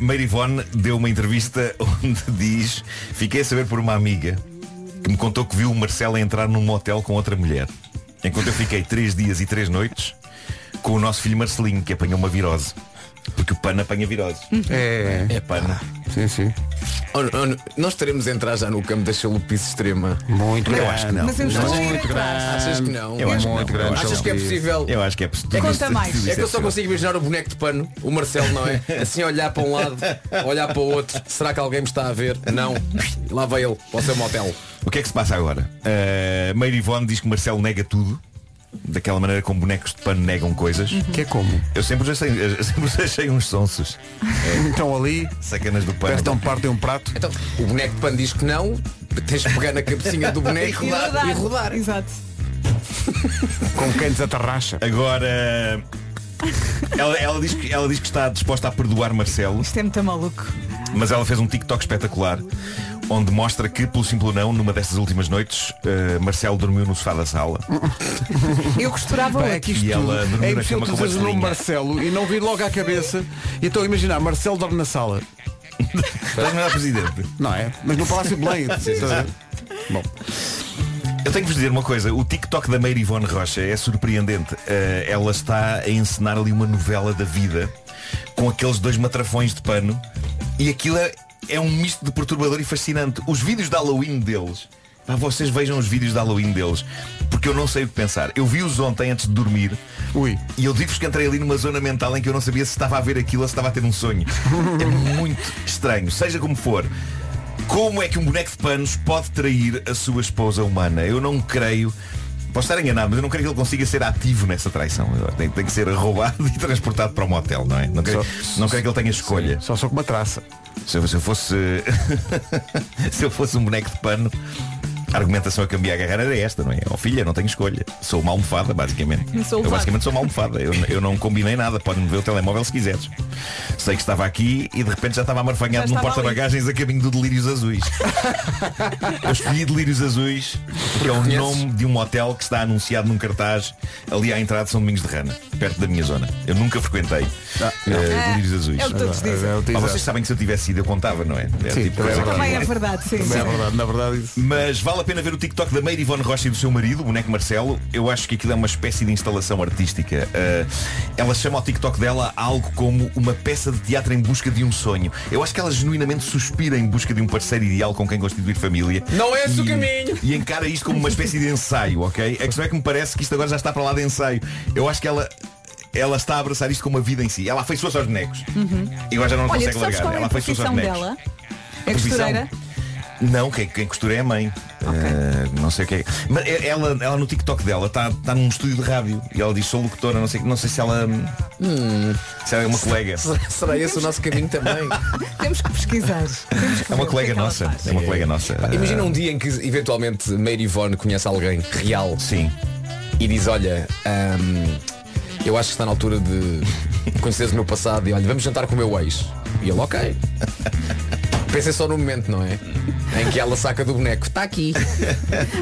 Meire Ivone deu uma entrevista onde diz Fiquei a saber por uma amiga que me contou que viu o Marcelo entrar num motel com outra mulher. Enquanto eu fiquei três dias e três noites com o nosso filho Marcelinho, que apanhou uma virose. Porque o pano apanha virose. É. É pano. Sim, sim. Oh, oh, nós teremos de entrar já no campo da chalupice extrema. Muito Eu grande. acho que não. Mas eu a ir atrás. grande. Achas que não? Eu acho que Muito não. grande. Achas que é possível? Eu acho que é possível. Conta mais. É que eu só consigo imaginar o boneco de pano, o Marcelo, não é? Assim a olhar para um lado, a olhar para o outro. Será que alguém me está a ver? Não. Lá vai ele, para o seu motel. O que é que se passa agora? Uh, Meire Ivone diz que o Marcelo nega tudo. Daquela maneira como bonecos de pano negam coisas. Que é como? Eu sempre os achei, eu sempre os achei uns sonsos. Então ali, Sacanas do pano. parece que um parte de um prato. Então, o boneco de pano diz que não, tens de pegar na cabecinha do boneco E rodar. e rodar. Exato. Com quem desatarracha. Agora ela, ela diz que, ela diz que está disposta a perdoar Marcelo, Isto é muito maluco. Mas ela fez um TikTok espetacular onde mostra que, pelo simples não, numa destas últimas noites, eh, Marcelo dormiu no sofá da sala. Eu costurava Bem, é que isto E ela tudo, dormiu é na impossível cama tu com dizeres o nome Marcelinha. Marcelo e não vir logo à cabeça. E então imaginar, Marcelo dorme na sala. Estás melhor presidente. Não é? Mas no Palácio Belém. A? Bom, Eu tenho que vos dizer uma coisa, o TikTok da Meire Ivone Rocha é surpreendente. Eh, ela está a encenar ali uma novela da vida com aqueles dois matrafões de pano e aquilo é, é um misto de perturbador e fascinante. Os vídeos de Halloween deles, pá, vocês vejam os vídeos de Halloween deles, porque eu não sei o que pensar. Eu vi-os ontem antes de dormir ui. e eu digo-vos que entrei ali numa zona mental em que eu não sabia se estava a ver aquilo ou se estava a ter um sonho. É muito estranho, seja como for. Como é que um boneco de panos pode trair a sua esposa humana? Eu não creio. Posso estar enganado, mas eu não creio que ele consiga ser ativo nessa traição. Tem, tem que ser roubado e transportado para um motel, não é? Não creio, não creio que ele tenha escolha. Só sou com uma traça. Se eu, se eu fosse. se eu fosse um boneco de pano, a argumentação a que eu me ia agarrar era esta, não é? Oh filha, não tenho escolha. Sou uma almofada, basicamente. Sou eu basicamente sou uma almofada. Eu, eu não combinei nada. Pode-me ver o telemóvel se quiseres. Sei que estava aqui e de repente já estava amarfanhado num porta-bagagens a caminho do Delírios Azuis. eu escolhi Delírios Azuis porque é o Conheces? nome de um motel que está anunciado num cartaz ali à entrada de São Domingos de Rana, perto da minha zona. Eu nunca frequentei Ah, eh, Delírios Azuis. É o que todos dizem. É Ah, teaser. vocês sabem que se eu tivesse ido eu contava, não é? É Sim, tipo também é que- Também é verdade, sim. Também é verdade, na verdade isso. Mas vale a pena ver o TikTok da Meire Ivone Rocha e do seu marido, o boneco Marcelo. Eu acho que aquilo é uma espécie de instalação artística. Uh, ela chama o TikTok dela algo como uma peça de teatro em busca de um sonho. Eu acho que ela genuinamente suspira em busca de um parceiro ideal com quem constituir família. Não é esse o caminho. E encara isto como uma espécie de ensaio, ok? A questão é que me parece que isto agora já está para lá de ensaio. Eu acho que ela. Ela está a abraçar isto como uma vida em si. Ela afeiçoou-se aos bonecos. E agora já não Uhum. Olha, consegue largar. é Ela afeiçoou-se aos bonecos. dela? É costureira? Não, quem, quem costura é a mãe. Eh, não sei o que é. Mas é- ela, ela no TikTok dela está tá num estúdio de rádio e ela diz sou locutora, não sei, não sei se ela. Se ela é uma colega. Será esse o nosso caminho também? Temos que pesquisar. Temos que É uma ver o que colega nossa. É uma colega nossa. Imagina um dia em que eventualmente Mary Yvonne conhece alguém real Sim. e diz, olha, ahm, eu acho que está na altura de conheceres o meu passado e olha, vamos jantar com o meu ex. E ele, ok. Pensem só no momento, não é? Em que ela saca do boneco. Está aqui.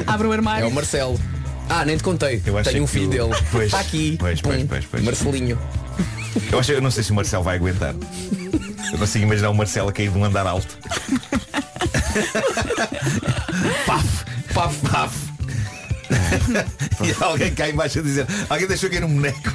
Abre o É armário. o Marcelo. Ah, nem te contei. Eu Tenho um filho o- dele. Pois, Está aqui. pois, pois, Pum. pois, pois. Marcelinho. Eu, acho, eu não sei se o Marcelo vai aguentar. Eu consigo imaginar o Marcelo a cair de um andar alto. paf, paf, paf. E alguém cá embaixo a dizer Alguém deixou cair um boneco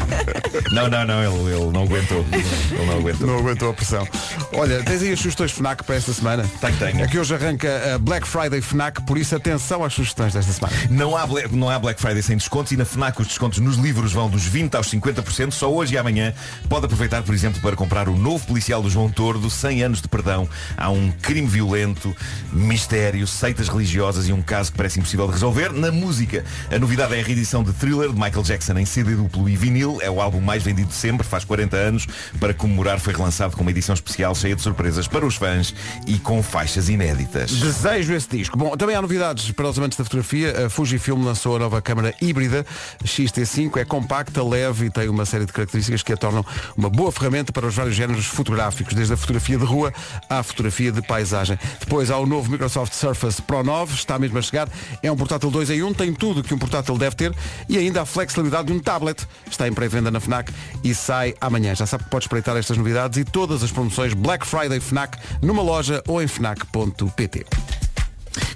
Não, não, não, ele, ele não aguentou Ele não aguentou Não aguentou a pressão. Olha, tens aí as sugestões FNAC para esta semana? Tenho, tenho. É que hoje arranca a Black Friday FNAC, por isso atenção às sugestões desta semana. Não há, Black, não há Black Friday sem descontos e na FNAC os descontos nos livros vão dos 20% aos 50%. Só hoje e amanhã pode aproveitar, por exemplo, para comprar o novo policial do João Tordo, 100 anos de perdão. Há um crime violento, mistério, seitas religiosas e um caso que parece impossível de resolver. Na música, a novidade é a reedição de Thriller de Michael Jackson em CD duplo e vinil. É o álbum mais vendido de sempre, faz 40 anos. Para comemorar foi relançado com uma edição especial cheia de surpresas para os fãs e com faixas inéditas. Desejo esse disco. Bom, também há novidades para os amantes da fotografia. A Fujifilm lançou a nova câmara híbrida XT5. É compacta, leve e tem uma série de características que a tornam uma boa ferramenta para os vários géneros fotográficos, desde a fotografia de rua à fotografia de paisagem. Depois há o novo Microsoft Surface Pro 9, está mesmo a chegar. É um portátil 2 em 1, tem tudo que um portátil deve ter e ainda a flexibilidade de um tablet. Está em pré-venda na FNAC e sai amanhã. Já sabe que pode espreitar estas novidades e todas as promoções Black Friday FNAC numa loja ou em FNAC.pt.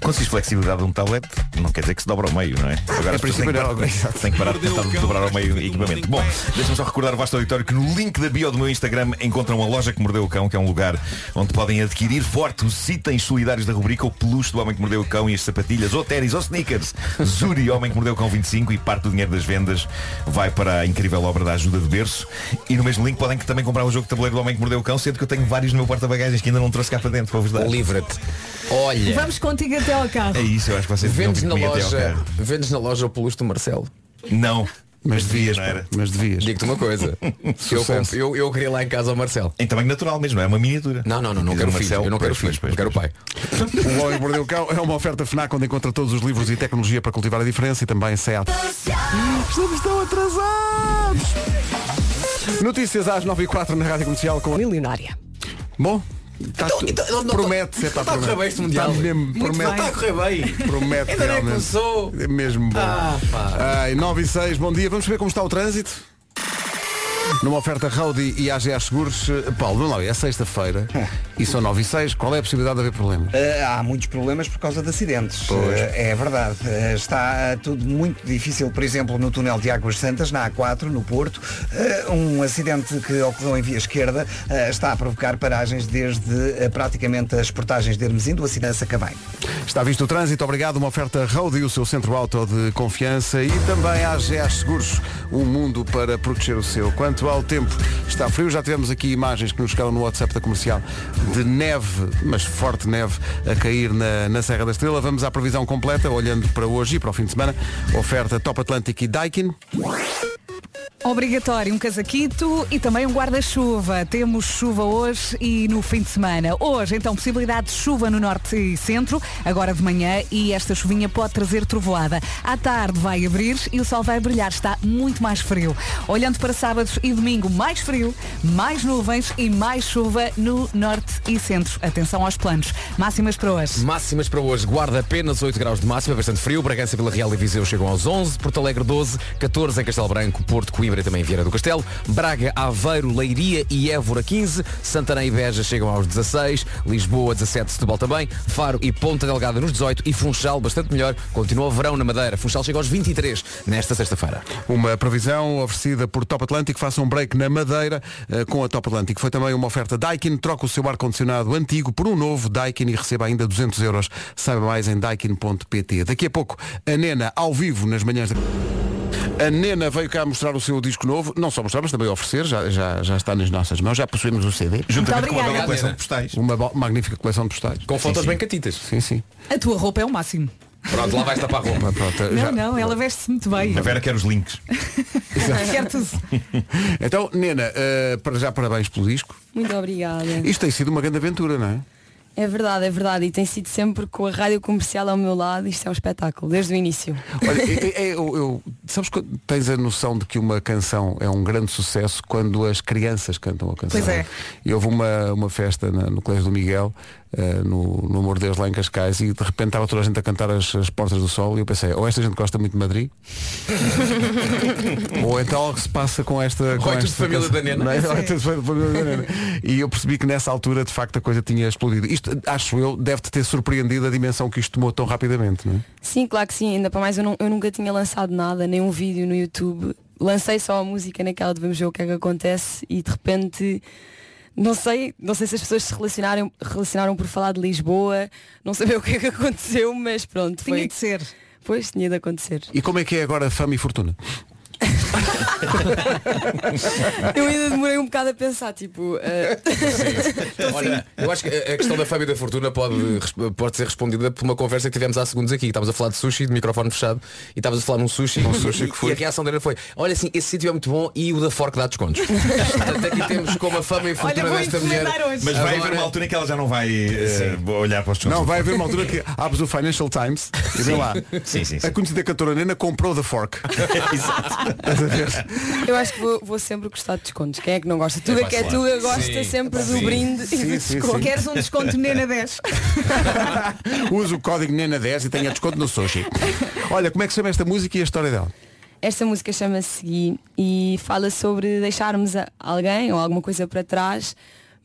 Quando se diz flexibilidade de um tablet, não quer dizer que se dobra ao meio, não é? Agora que, princípio, parar, não. têm que parar de tentar dobrar ao meio o equipamento. Bom, deixa-me só recordar o vasto auditório que no link da bio do meu Instagram encontram a loja que mordeu o cão, que é um lugar onde podem adquirir forte os itens solidários da rubrica, o peluche do Homem que Mordeu o Cão e as sapatilhas, ou ténis, ou sneakers. Zuri, Homem que Mordeu o Cão 25 e parte do dinheiro das vendas vai para a incrível obra da ajuda de berço. E no mesmo link podem também comprar o jogo de tabuleiro do Homem que Mordeu o Cão, sendo que eu tenho vários no meu porta-bagagens que ainda não trouxe cá para dentro para vos dar. Livra-te. Olha. Vamos contigo até ao carro. É isso, eu acho que vocês Vendes na loja. Vendes na loja o peluche do Marcelo. Não. Mas devias, não era. mas devias. Digo-te uma coisa. eu, eu, eu queria lá em casa ao Marcelo. Em tamanho natural mesmo, é uma miniatura. Não, não, não, não Quer quero. Marcelo, Eu não quero filho. Eu quero pai. O Homem Mordeu o Cão é uma oferta FNAC onde encontra todos os livros e tecnologia para cultivar a diferença e também SEAT. Estamos tão atrasados! Notícias às 9 e 4 na Rádio Comercial com a... Milionária. Bom, tá tu- então, não- promete, é, Está pá, a correr bem este Mundial. Está mesmo, promete. Está a correr bem. Promete Ainda nem começou. É mesmo bom. Ah, pá. Ai, 9 e 6, bom dia. Vamos ver como está o trânsito. Numa oferta Roadie e AGA Seguros, Eh, Paulo, vamos lá, é sexta-feira e são 9 e 6, qual é a possibilidade de haver problema? Eh, há muitos problemas por causa de acidentes. Eh, é verdade. Eh, está tudo muito difícil, por exemplo, no túnel de Águas Santas, na A4, no Porto. Um acidente que ocorreu em via esquerda está a provocar paragens desde praticamente as portagens de Hermesinde, o acidente a Sacabém. Está visto o trânsito, obrigado. Uma oferta Roadie, o seu centro auto de confiança e também AGA Seguros, um mundo para proteger o seu. Quanto ao tempo, está frio, já tivemos aqui imagens que nos chegaram no WhatsApp da comercial de neve, mas forte neve, a cair na, na Serra da Estrela. Vamos à previsão completa, olhando para hoje e para o fim de semana. Oferta Top Atlântico e Daikin. Obrigatório, um casaquito e também um guarda-chuva. Temos chuva hoje e no fim de semana. Hoje, então, possibilidade de chuva no norte e centro, agora de manhã, e esta chuvinha pode trazer trovoada. À tarde vai abrir e o sol vai brilhar. Está muito mais frio. Olhando para sábados e domingo, mais frio, mais nuvens e mais chuva no norte e centro. Atenção aos planos. Máximas para hoje. Máximas para hoje. Guarda apenas 8 graus de máxima, bastante frio. Bragança, Vila Real e Viseu chegam aos 11. Porto Alegre 12. 14 em Castelo Branco, Porto, Coimbra e também Vieira do Castelo. Braga, Aveiro, Leiria e Évora 15. Santarém e Beja chegam aos 16. Lisboa 17, Setúbal também. Faro e Ponta Delgada nos 18. E Funchal bastante melhor. Continua o verão na Madeira. Funchal chega aos 23 nesta sexta-feira. Uma previsão oferecida por Top Atlântico. Faça um break na Madeira eh, com a Top Atlântico. Foi também uma oferta Daikin. Troca o seu ar-condicionado antigo por um novo Daikin e receba ainda 200 euros. Saiba mais em daikin.pt. Daqui a pouco, a Nena ao vivo nas manhãs da... A Nena veio cá mostrar o seu disco novo, não só mostrar, mas também oferecer, já, já, já está nas nossas mãos, já possuímos o CD. Juntamente Muito com a obrigada. bela coleção de postais. Uma magnífica coleção de postais. Com fotos sim. bem catitas. Sim, sim. A tua roupa é o máximo. Pronto, lá vais tapar a roupa. Pronto, Não, já- não, ela veste-se muito bem. A Vera quer os links. Quer tudo. Então, Nena, eh, para já parabéns pelo disco. Muito obrigada. Isto tem sido uma grande aventura, não é? É verdade, é verdade. E tem sido sempre com a rádio comercial ao meu lado. Isto é um espetáculo, desde o início. Olha, é- é- eu, eu- sabes que tens a noção de que uma canção é um grande sucesso quando as crianças cantam a canção. Pois é. E houve uma, uma festa na- no Colégio do Miguel, eh, no, no Amor de Deus lá em Cascais, e de repente estava toda a gente a cantar as, as Portas do Sol e eu pensei, ou esta gente gosta muito de Madrid, ou então algo se passa com esta. Com esta família canção. da Nena. Não é? É tudo família da Nena. E eu percebi que nessa altura de facto a coisa tinha explodido. Isto, acho eu, deve-te ter surpreendido a dimensão que isto tomou tão rapidamente, não é? Sim, claro que sim. Ainda para mais, eu, não- eu nunca tinha lançado nada, nem um vídeo no YouTube. Lancei só a música naquela de vamos ver o que é que acontece e de repente. Não sei, não sei se as pessoas se relacionaram, relacionaram por falar de Lisboa, não saber o que é que aconteceu, mas pronto. Tinha foi... de ser. Pois, tinha de acontecer. E como é que é agora fama e fortuna? Eu ainda demorei um bocado a pensar, tipo. eh, Olha, eu acho que a questão da fama e da fortuna pode, pode ser respondida por uma conversa que tivemos há segundos aqui. Estávamos a falar de sushi, de microfone fechado, e estávamos a falar num sushi, Um sushi e, que foi. e a reação dele foi, olha assim, esse sítio é muito bom e o da Fork dá descontos. Portanto, aqui temos como a fama e a fortuna vou desta mulher. hoje. Mas vai Agora- haver uma altura em que ela já não vai eh, olhar para os Não, vai haver uma altura que abres o Financial Times e vê lá. Sim, sim, sim. A conhecida cantora Nena comprou The Fork. Estás a ver? eu acho que vou, vou sempre gostar de descontos. Quem é que não gosta? Tudo É, é que é claro. tu, gosta Sim, sempre do sim. brinde e Sim, do sim, desconto. sim. Queres um desconto Nena 10? Usa o código Nena10 e tenha desconto no sushi. Olha, como é que se chama esta música e a história dela? Esta música chama-se Segui e fala sobre deixarmos alguém ou alguma coisa para trás,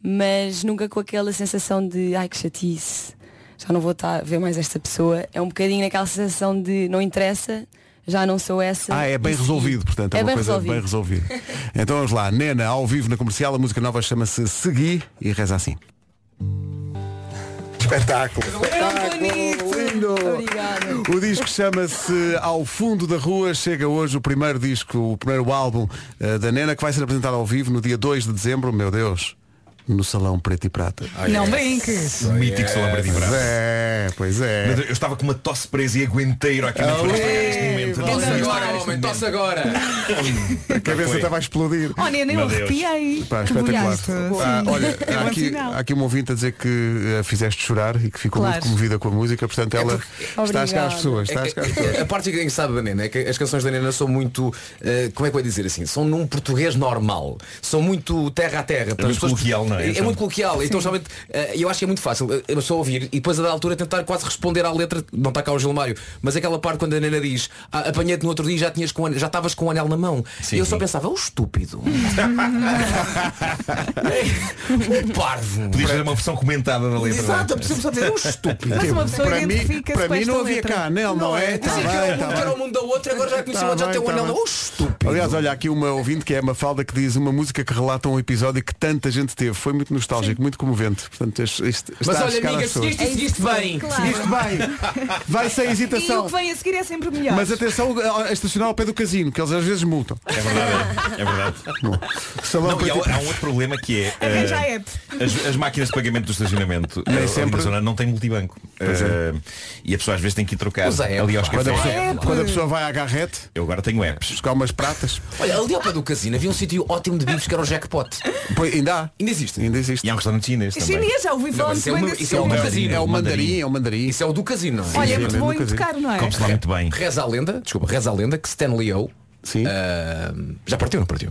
mas nunca com aquela sensação de ai que chatice, já não vou estar a ver mais esta pessoa. É um bocadinho naquela sensação de não interessa, já não sou essa. Ah, é bem resolvido, portanto, é, É uma bem coisa resolvido. bem resolvida. Então vamos lá, Nena, ao vivo na comercial, a música nova chama-se Segui e reza assim. Espetáculo! Espetáculo! Lindo! Obrigada. O disco chama-se Ao Fundo da Rua. Chega hoje o primeiro disco, o primeiro álbum eh, da Nena, que vai ser apresentado ao vivo no dia 2 de dezembro, meu Deus, no Salão Preto e Prata. Não brinques. Mítico Salão Preto e Branco. é, pois é. Mas eu estava com uma tosse presa e aguenteiro aqui na frente neste momento. Tosse agora, homem, tosse agora. A cabeça estava a explodir. Oh Nena, eu Meu Deus. arrepiei. Pá, Que espetacular. bonito. Ah, Sim. olha, É há bom aqui, sinal. há aqui uma ouvinte a dizer que eh, fizeste chorar e que ficou Claro. muito comovida com a música, portanto ela está a chegar às Obrigada. pessoas. Está a chegar às pessoas. A parte engraçada da Nena é que as canções da Nena são muito, eh, como é que eu ia dizer assim, são num português normal, são muito terra a terra. Portanto, muito as pessoas- coloquial, não é? É, muito coloquial. Então, somente, eh, eu acho que é muito fácil eh, a pessoa ouvir e depois a da altura tentar quase responder à letra, não está cá o Gilmário, mas aquela parte quando a Nena diz, ah, apanhei-te no outro dia e já tinhas com o já estavas com o anel na mão. Sim, e eu só sim. pensava, o estúpido. o parvo. Podias fazer uma versão comentada da letra. Exato, a pessoa só dizer, o estúpido. Mas uma pessoa para mim, para mim não havia letra. cá anel, não, é? Tá bem, era, tá um- era bem. o mundo da outra, agora já conheci Tá o outro, já tem o tá anel. bem. Oh, estúpido. Aliás, olha, há aqui uma ouvinte que é uma falda que diz uma música que relata um episódio que tanta gente teve. Foi muito nostálgico, muito comovente. Portanto, isto, isto Mas está a olha, amiga, seguiste e seguiste bem. Claro. Seguiste bem. Vai sem E o hesitação. que vem a seguir é sempre melhor. Mas atenção a estacionar ao pé do casino, que eles às vezes multam. É verdade, é verdade. Salão Não, e há, há um outro problema que é app. as, as máquinas de pagamento do estacionamento Nem ali sempre. na zona não tem multibanco Eh, e a pessoa às vezes tem que ir trocar Usa ali aos. Quando cafés pessoa, quando a pessoa vai à garrete, eu agora tenho apps buscar umas pratas, Olha, ali ao pé do casino havia um sítio ótimo de bifes que era o jackpot. pois, ainda há. Ainda existe. Ainda existe. e há um restaurante chinês também Chinês, já ouvi falar mas muito isso é bem desse isso é um casino. É o mandarim. é o mandarim. Isso é o do casino, não é? Olha, é muito bom e nunca muito vi. caro, não é? come-se lá muito bem Reza a lenda, desculpa, reza a lenda que Stanley O Sim. ah, já partiu, não partiu?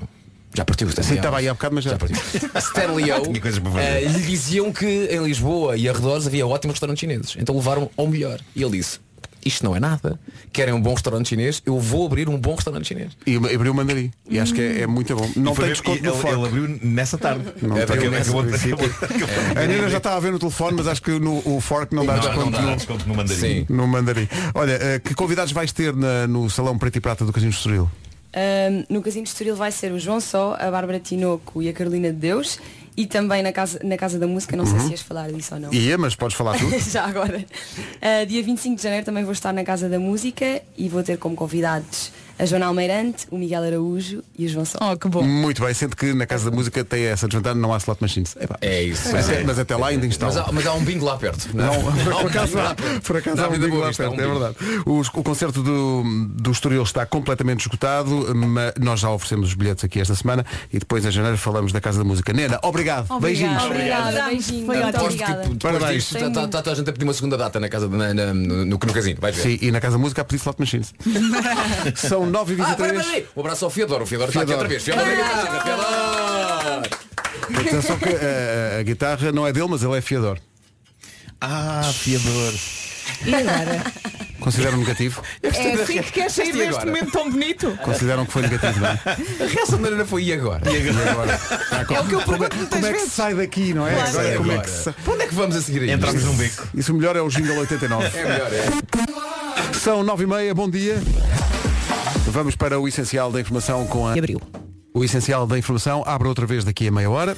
Já partiu o Sim, O. estava aí há bocado, mas já. Já partiu. Stanley O Tinha coisas para fazer. ah, lhe diziam que em Lisboa e arredores havia ótimos restaurantes chineses. Então levaram ao melhor. E ele disse, isto não é nada. Querem um bom restaurante chinês, eu vou abrir um bom restaurante chinês. E abriu o mandarim. E acho que é, é muito bom. Não tem desconto no ele, fork. ele abriu nessa tarde Não É, nessa acabou- A Nena já estava a ver no telefone, mas acho que no o fork não dá Não, desconto não dá no, desconto no mandarim Sim. no mandarim. Olha, eh, que convidados vais ter na- no Salão Preto e Prata do Casino de Estoril? Ahm, no Casino de Estoril vai ser o João Só, a Bárbara Tinoco e a Carolina de Deus e também na Casa, na casa da Música, não sei se ias falar disso ou não. Ia, mas podes falar tu. Já agora. Uh, dia 25 de janeiro também vou estar na Casa da Música e vou ter como convidados a Joana Almeirante, o Miguel Araújo e o João Só. Oh, que bom. Muito bem, sendo que na Casa da Música tem essa desvantagem, não há slot machines. Epá. É isso. Mas, é. mas até lá ainda Mas instala. há, mas há um bingo lá perto. Não, Há por um acaso há, por acaso há um bingo lá há perto, um é verdade. Os- o concerto do, do Estoril está completamente esgotado, mas nós já oferecemos os bilhetes aqui esta semana e depois em janeiro falamos da Casa da Música. Nena, obrigado. Beijinhos. Obrigada, beijinho. Foi Muito ótimo. Obrigada. Parabéns. está está- está a gente a pedir uma segunda data na casa na- na- no, no, no casino. Vai ver. Sim, e na Casa da Música há pedido slot machines. São Ah, peraí, 9h23. peraí. Um abraço ao Fiador. O Fiador está aqui Fiador. outra vez. Fiador guitarra. Fiador. Atenção que a, a guitarra não é dele, mas ele é fiador. Ah, fiador. E agora? Consideram negativo? É assim que queres sair E deste agora? momento tão bonito? Consideram que foi negativo, não é? A reação da Ana foi e agora? E agora? Ah, É o que eu como, pergunto muitas como é que se vezes. sai daqui, não é? Claro. Agora, E como é que se... Para onde é que vamos a seguir aí? Entramos num beco. Isso melhor é o Jingle 89. É melhor, é. São 9h30, bom dia. Vamos para o essencial da informação com a. Abril. O essencial da informação abre outra vez daqui a meia hora.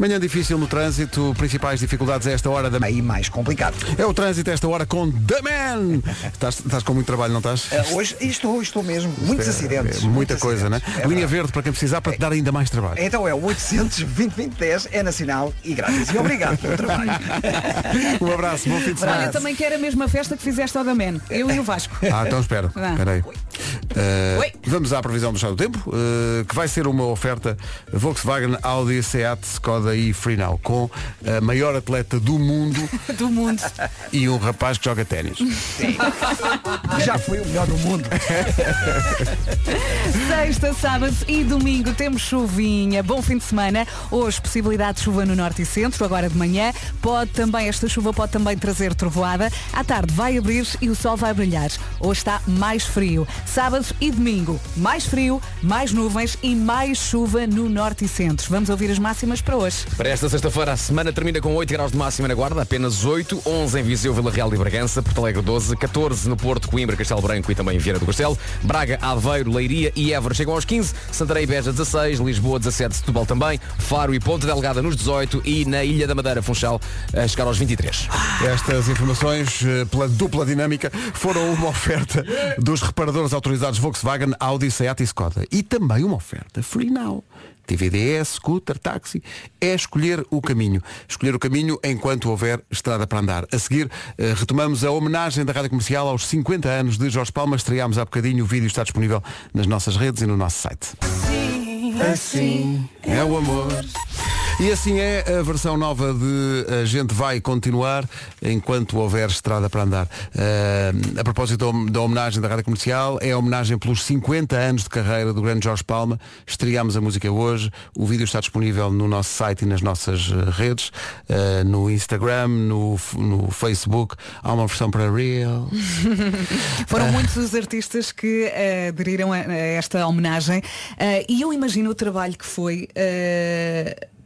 Manhã difícil no trânsito, principais dificuldades a esta hora da Aí mais complicado. É o trânsito a esta hora com The Man! Estás, estás com muito trabalho, não estás? Ah, hoje estou, estou mesmo. Muitos É, acidentes. é muita muitos coisa, né? É Linha verdade. verde para quem precisar para te dar ainda mais trabalho. Então é o 800 2010 é nacional e grátis. E obrigado pelo trabalho. Um abraço, bom fim de semana. Olha, eu também quero a mesma festa que fizeste ao da Man. Eu e o Vasco. Ah, então espera. Ah. Espera aí. Uh, Oi. vamos à previsão do estado do tempo, uh, que vai ser uma oferta Volkswagen, Audi, Seat, Skoda e Freenow, com a maior atleta do mundo Do mundo. e um rapaz que joga ténis. Já foi o melhor do mundo. Sexta, sábado e domingo temos chuvinha. Bom fim de semana. Hoje, possibilidade de chuva no norte e centro, agora de manhã. Pode também, esta chuva pode também trazer trovoada. À tarde vai abrir e o sol vai brilhar. Hoje está mais frio. Sábado e domingo, mais frio, mais nuvens e mais chuva no norte e centro. Vamos ouvir as máximas para hoje. Para esta sexta-feira, a semana termina com 8 graus de máxima na Guarda, apenas 8, 11 em Viseu, Vila Real e Bragança, Porto Alegre 12, 14 no Porto, Coimbra, Castelo Branco e também Vieira do Castelo, Braga, Aveiro, Leiria e Évora chegam aos 15, Santarém e Beja 16, Lisboa 17, Setúbal também, Faro e Ponta Delgada nos 18 e na Ilha da Madeira, Funchal, a chegar aos 23. Estas informações, eh, pela dupla dinâmica, foram uma oferta dos reparadores autorizados Volkswagen, Audi, Seat e Skoda. E também uma oferta Free Now. TVDE, scooter, táxi, é escolher o caminho. Escolher o caminho enquanto houver estrada para andar. A seguir, eh, retomamos a homenagem da Rádio Comercial aos 50 anos de Jorge Palma. Estreámos há bocadinho, o vídeo está disponível nas nossas redes e no nosso site. Assim é o amor. E assim é a versão nova de A Gente Vai Continuar enquanto houver estrada para andar. Eh, a propósito da hom- da homenagem da Rádio Comercial, é a homenagem pelos 50 anos de carreira do grande Jorge Palma. Estreámos a música hoje. O vídeo está disponível no nosso site e nas nossas eh, redes, eh, no Instagram, no, no Facebook. Há uma versão para Real. Foram muitos os artistas que aderiram a, a esta homenagem e eu imagino o trabalho que foi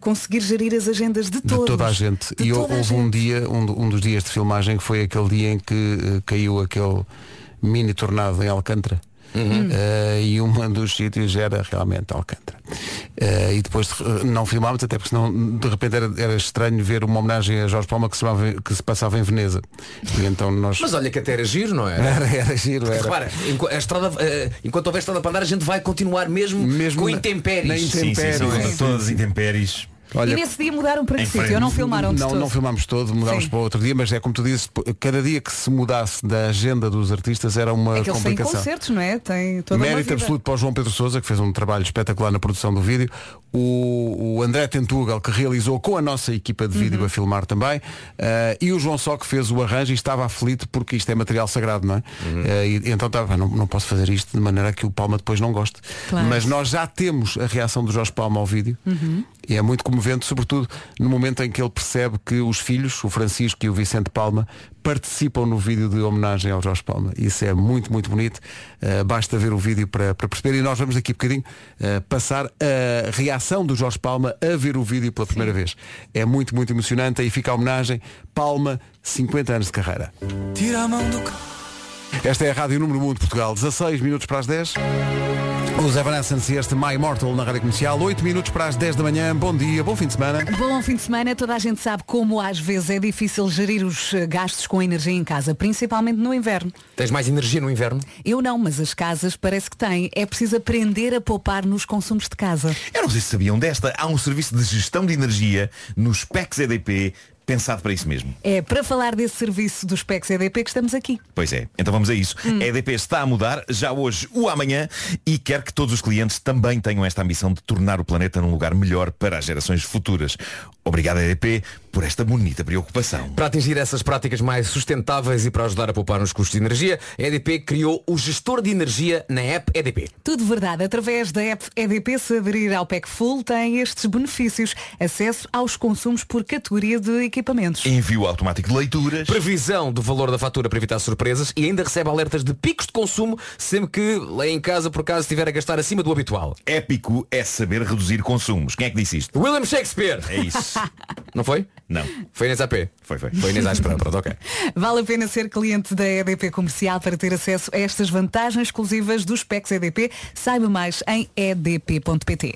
conseguir gerir as agendas de De todos. toda a gente. De e houve um gente. dia, um, um dos dias de filmagem que foi aquele dia em que eh, caiu aquele mini tornado em Alcântara. Eh, e um dos sítios era realmente Alcântara. Eh, e depois não filmámos, até porque senão de repente era, era estranho ver uma homenagem a Jorge Palma que se, chamava- que se passava em Veneza. E então nós. Mas olha que até era giro, não é? Era, era giro, era. Repara, enqu- a estrada, enquanto houver estrada para andar, a gente vai continuar mesmo, Mesmo com na- intempéries. na Sim, sim, sim, Intempéries. Sim, todas as intempéries. Olha, E nesse dia mudaram para que sítio? frente. Ou não filmaram não, todo? não filmámos todo, mudámos Sim. para outro dia, mas é como tu dizes, p- cada dia que se mudasse da agenda dos artistas era uma É que eles têm complicação. concertos, não é? Tem toda Mérito absoluto para o João Pedro Sousa, que fez um trabalho espetacular na produção do vídeo. O, o André Tentugal, que realizou com a nossa equipa de Uhum. vídeo a filmar também. eh, e o João Só, que fez o arranjo e estava aflito porque isto é material sagrado, não é? Eh, e, então estava, não, não posso fazer isto de maneira que o Palma depois não goste. Claro. Mas nós já temos a reação do Jorge Palma ao vídeo. Uhum. E é muito comovente, sobretudo no momento em que ele percebe que os filhos, o Francisco e o Vicente Palma, participam no vídeo de homenagem ao Jorge Palma. Isso é muito, muito bonito. Uh, basta ver o vídeo para, para perceber. E nós vamos daqui a bocadinho uh, passar a reação do Jorge Palma a ver o vídeo pela primeira vez. É muito, muito emocionante. Aí fica a homenagem. Palma, 50 anos de carreira. Tira a mão do Esta é a Rádio Número 1 de Portugal. 16 minutos para as 10. Os Evanescence e este My Immortal na Rádio Comercial, 8 minutos para as 10 da manhã. Bom dia, bom fim de semana. Bom fim de semana, toda a gente sabe como às vezes é difícil gerir os eh, gastos com energia em casa, principalmente no inverno. Tens mais energia no inverno? Eu não, mas as casas parece que têm. É preciso aprender a poupar nos consumos de casa. Eu não sei se sabiam desta. Há um serviço de gestão de energia nos PECs EDP pensado para isso mesmo. É para falar desse serviço dos PECs EDP que estamos aqui. Pois é, então vamos a isso. Hum. A EDP está a mudar, já hoje o amanhã, e quer que todos os clientes também tenham esta ambição de tornar o planeta num lugar melhor para as gerações futuras. Obrigado, EDP, por esta bonita preocupação. Para atingir essas práticas mais sustentáveis e para ajudar a poupar nos custos de energia, a EDP criou o gestor de energia na app EDP. Tudo verdade. Através da app EDP, se aderir ao PEC Full, tem estes benefícios. Acesso aos consumos por categoria de equipamentos. Envio automático de leituras. Previsão do valor da fatura para evitar surpresas e ainda recebe alertas de picos de consumo sempre que lá em casa por acaso estiver a gastar acima do habitual. Épico é saber reduzir consumos. Quem é que disse isto? William Shakespeare. É isso. Não foi? Não. Foi Inês AP? Foi, foi. Foi Inês Aspera, pronto, ok. Vale a pena ser cliente da EDP Comercial para ter acesso a estas vantagens exclusivas dos PECs EDP. Saiba mais em edp.pt.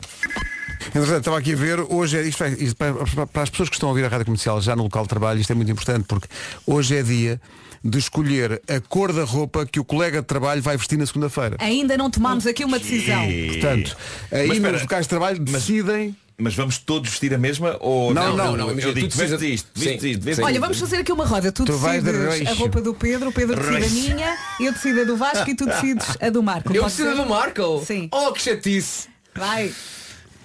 Entretanto, estava aqui a ver, hoje é isto, isto para, para- para as pessoas que estão a ouvir a rádio comercial já no local de trabalho, isto é muito importante porque hoje é dia de escolher a cor da roupa que o colega de trabalho vai vestir na segunda-feira. Ainda não tomámos aqui uma decisão. Portanto, aí Mas espera, nos locais de trabalho decidem. Mas vamos todos vestir a mesma ou Não, não, Eu imagina, digo, tu decides- vestes isto, vestes Sim, isto. Olha, vamos fazer aqui uma roda. Tu, Tu decides a roupa do Pedro, o Pedro decide a Roxo. minha, eu decido a do Vasco e tu decides a do Marco. Eu Pode preciso ser? do Marco? Sim. Oh, que chatice. Vai.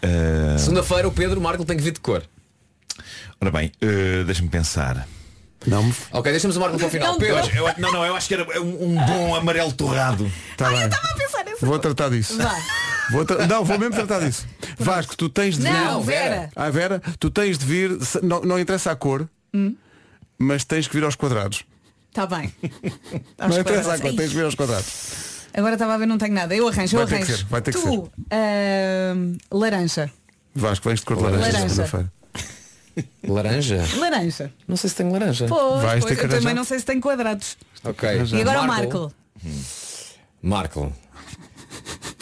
Ah, Segunda-feira o Pedro Marco tem que vir de cor. ora bem, ah, deixa-me pensar. Não, Ok, deixamos o Marco para o final. Não, Pedro. Eu acho- eu- não, não, eu acho que era um, um bom amarelo torrado. está bem. Estava a pensar nessa Vou tratar disso. Vai. Vou tra- Não, vou mesmo tratar disso. Vasco, tu tens de vir. Não, Vera. Ah, Vera, tu tens de vir, não, não interessa a cor, Hum. mas tens que vir aos quadrados. Está Tá bem. não interessa a cor, tens de vir aos quadrados. Agora estava a ver, não tenho nada. Eu arranjo, eu Vai ter que arranjo. ser, vai ter que tu, ahm, laranja. Vasco, vens de cor de laranja, Laranja. segunda-feira. Laranja? Laranja. Não sei se tenho laranja. Pois, Vais pois, eu também não sei se tem quadrados. Ok. E agora o Marco. Marco,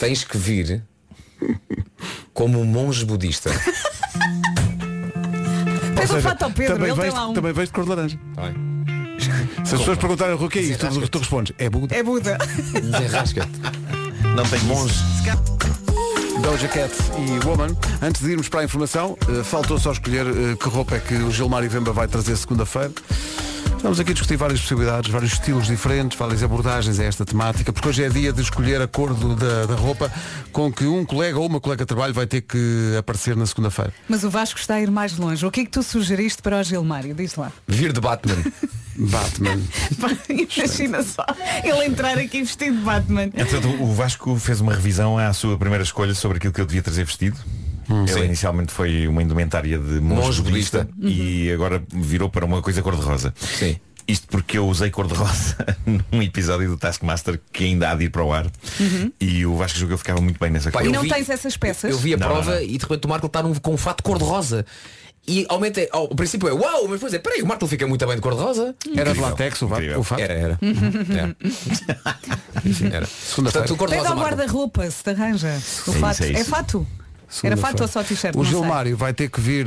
tens que vir como um monge budista. Ou um seja, fato ao Pedro, também ele tem vens, lá um. também de cor de laranja. Tá bem? Se as pessoas perguntarem o que é isso, tu, tu respondes, é Buda. É Buda. Desenrasca-te. Não tem monge. Doja Cat e Woman. Antes de irmos para a informação, eh, faltou só escolher eh, que roupa é que o Gilmar e Vemba vai trazer segunda-feira. Vamos aqui discutir várias possibilidades, vários estilos diferentes, várias abordagens a esta temática, porque hoje é dia de escolher a cor do- da, da roupa com que um colega ou uma colega de trabalho vai ter que aparecer na segunda-feira. Mas o Vasco está a ir mais longe. O que é que tu sugeriste para o Gilmário? Diz lá. Vir de Batman. Batman. Imagina só. Ele entrar aqui vestido de Batman. Entretanto, o Vasco fez uma revisão à sua primeira escolha sobre aquilo que eu devia trazer vestido. Ele Sim. inicialmente foi uma indumentária de monge, budista, budista. e agora virou para uma coisa cor-de-rosa. Sim. Isto porque eu usei cor-de-rosa num episódio do Taskmaster que ainda há de ir para o ar e o Vasco julgou que eu ficava muito bem nessa Pá, cor. E eu não vi- tens essas peças? Eu vi a Não, prova não, não. e de repente o Marco está num, com um fato cor-de-rosa. E aumenta, ao princípio é uau, mas depois é, peraí, o Marco fica muito bem de cor-de-rosa. Era de látex o, o fato? Era, era. era. era. Segunda-feira. Portanto, o cor-de-rosa ao Marco. guarda-roupa se te arranja. O É fato. isso, é É fato? Era fato ou só t-shirt? O. Gilmário vai ter que vir.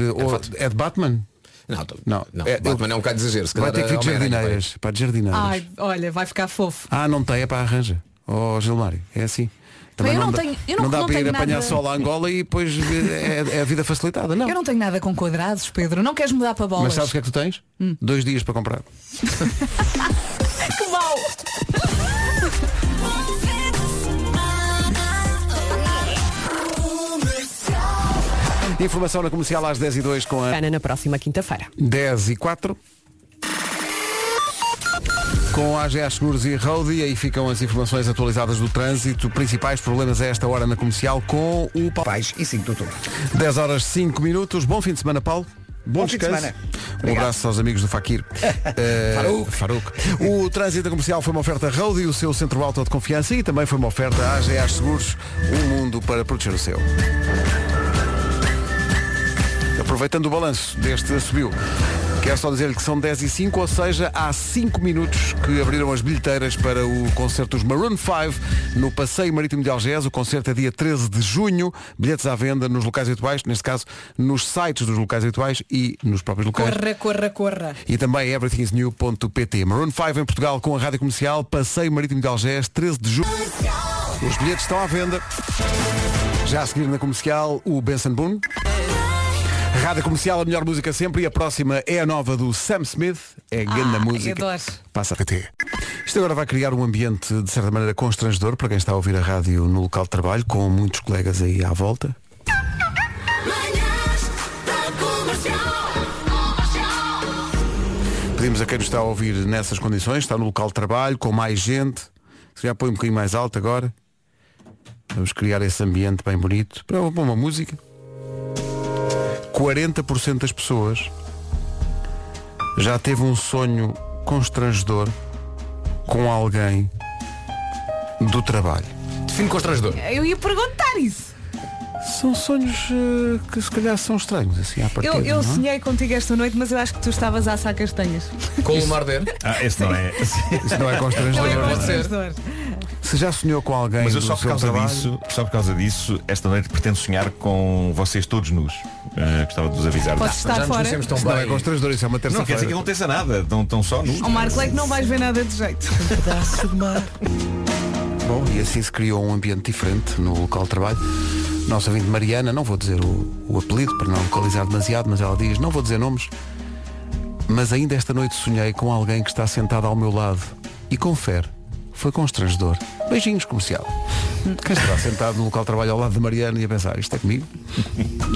É de Batman? Não, Não. não, É- Batman é um bocado de exagero. Se Vai ter que vir de é jardineiras. Para de jardineiras. Ai, olha, vai ficar fofo. Ah, não tem, é para arranja. Ó Gilmário, é assim. Eu não dá, tenho- eu não- dá não para ir tenho apanhar nada- sol à Angola e depois é, é a vida facilitada, não. Eu não tenho nada com quadrados, Pedro. Não queres mudar para bolas? Mas sabes o que é que tu tens? Hum. Dois dias para comprar. Que mal! Informação na comercial às 10 e 2 com a Ana na próxima quinta-feira. 10 e 4. Com a AGA Seguros e Road, e aí ficam as informações atualizadas do trânsito, principais problemas a esta hora na comercial com o Paulo. Pais e 5 de outubro. 10 horas 5 minutos. Bom fim de semana, Paulo. Bom, Bom fim de descanso. semana. Um abraço aos amigos do Fakir. Eh, Faruque. Faruque. O trânsito comercial foi uma oferta Road e o seu centro alto de confiança e também foi uma oferta AGA Seguros, um mundo para proteger o seu. Aproveitando o balanço deste subiu. Quero só dizer-lhe que são 10 e 5, ou seja, há 5 minutos que abriram as bilheteiras para o concerto dos Maroon 5 no Passeio Marítimo de Algés. O concerto é dia 13 de junho. Bilhetes à venda nos locais habituais, neste caso nos sites dos locais habituais e nos próprios locais. Corra, corra, corra. E também everythingsnew.pt. Maroon 5 em Portugal com a Rádio Comercial, Passeio Marítimo de Algés, 13 de junho. Os bilhetes estão à venda. Já a seguir na comercial, o Benson Boone. Rádio Comercial, a melhor música sempre. E a próxima é a nova do Sam Smith. É a grande Ah, música. adoro. Passa a PT. Isto agora vai criar um ambiente, de certa maneira, constrangedor para quem está a ouvir a rádio no local de trabalho, com muitos colegas aí à volta. Pedimos a quem nos está a ouvir nessas condições, está no local de trabalho, com mais gente. Se já põe um bocadinho mais alto agora. Vamos criar esse ambiente bem bonito. Para uma, para uma música. 40% das pessoas já teve um sonho constrangedor com alguém do trabalho. Define constrangedor. Eu ia perguntar isso. São sonhos eh, que se calhar são estranhos, assim, à partida, Eu, eu não é? sonhei contigo esta noite, mas eu acho que tu estavas a assar castanhas. Com o mar dele. Ah, esse não é. Isso não é constrangedor. Não é é? constrangedor. Se já sonhou com alguém Mas eu só por causa trabalho, disso, só por causa disso, esta noite pretendo sonhar com vocês todos nus. Ah, gostava de vos avisar. Podes estar Já nos fora. conhecemos tão Isso não é bem. constrangedor, isso é uma Não quer dizer que terça-feira. aconteça nada, estão, estão só nus. Ó Marco, é que não vais ver nada de jeito. Bom, e assim se criou um ambiente diferente no local de trabalho. Nossa ouvinte Mariana, não vou dizer o, o apelido para não localizar demasiado, mas ela diz, não vou dizer nomes, mas ainda esta noite sonhei com alguém que está sentado ao meu lado. E confere, foi constrangedor. Beijinhos comercial. Quem estará sentado no local de trabalho ao lado de Mariana e a pensar, isto é comigo?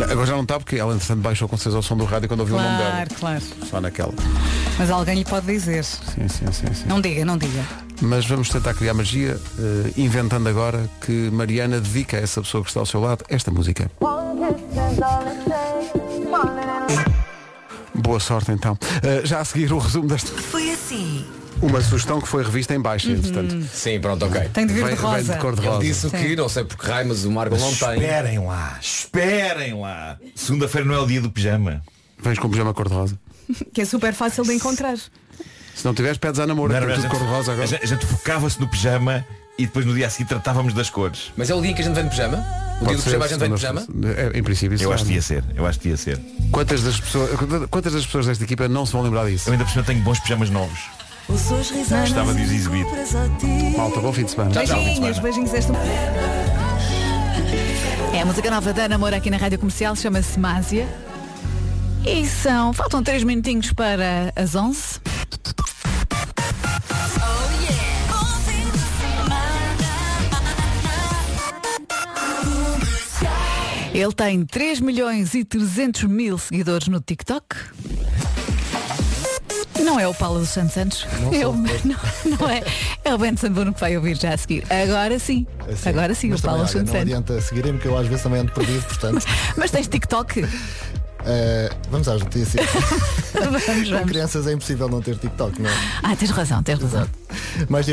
Agora já não está porque ela entretanto baixou com certeza ao som do rádio quando ouviu o nome dela. Claro, claro. Só naquela. Mas alguém lhe pode dizer. Sim, sim, sim, sim. Não diga, não diga. Mas vamos tentar criar magia, eh, inventando agora que Mariana dedica a essa pessoa que está ao seu lado esta música. Boa sorte então. Eh, já a seguir o resumo desta. Foi assim. Uma sugestão que foi revista em baixa, entretanto. Sim, pronto, ok. Tem de vir Vem- de vem rosa. de cor de Ele rosa. disse o que, não sei por que raio, mas o Marco não tem. Esperem lá, esperem lá. Segunda-feira não é o dia do pijama. Vens com pijama cor de rosa. Que é super fácil de encontrar. Se não tiveres, pedes à namoro, Não, não, tudo a cor de rosa A agora. gente, a gente focava-se no pijama e depois no dia a seguir tratávamos das cores. Mas é o dia em que a gente vem de pijama? O dia Pode do ser, pijama a gente vem de pijama? É, em princípio, isso Eu acho que ia ser, eu acho que ia ser. Quantas das pessoas, quantas das pessoas desta equipa não se vão lembrar disso? Eu ainda por cima tenho bons pijamas novos. Gostava de os exibir. Malta, bom fim de semana. Beijinhos, beijinhos esta É a música nova da Namor aqui na Rádio Comercial, chama-se Másia. E são, faltam 3 minutinhos para as 11. Ele tem 3 milhões e 300 mil seguidores no TikTok. Não é o Paulo dos Santos Santos. É o- não, não é. É o Benson Bruno que vai ouvir já a seguir. Agora sim. Assim. Agora sim, Mas o Paulo dos olha, Santos Não Santos. adianta seguirem-me que eu às vezes também ando perdido, portanto. Mas tens TikTok? eh, vamos às notícias. vamos, Com vamos. crianças é impossível não ter TikTok, não é? Ah, tens razão, tens razão. Mais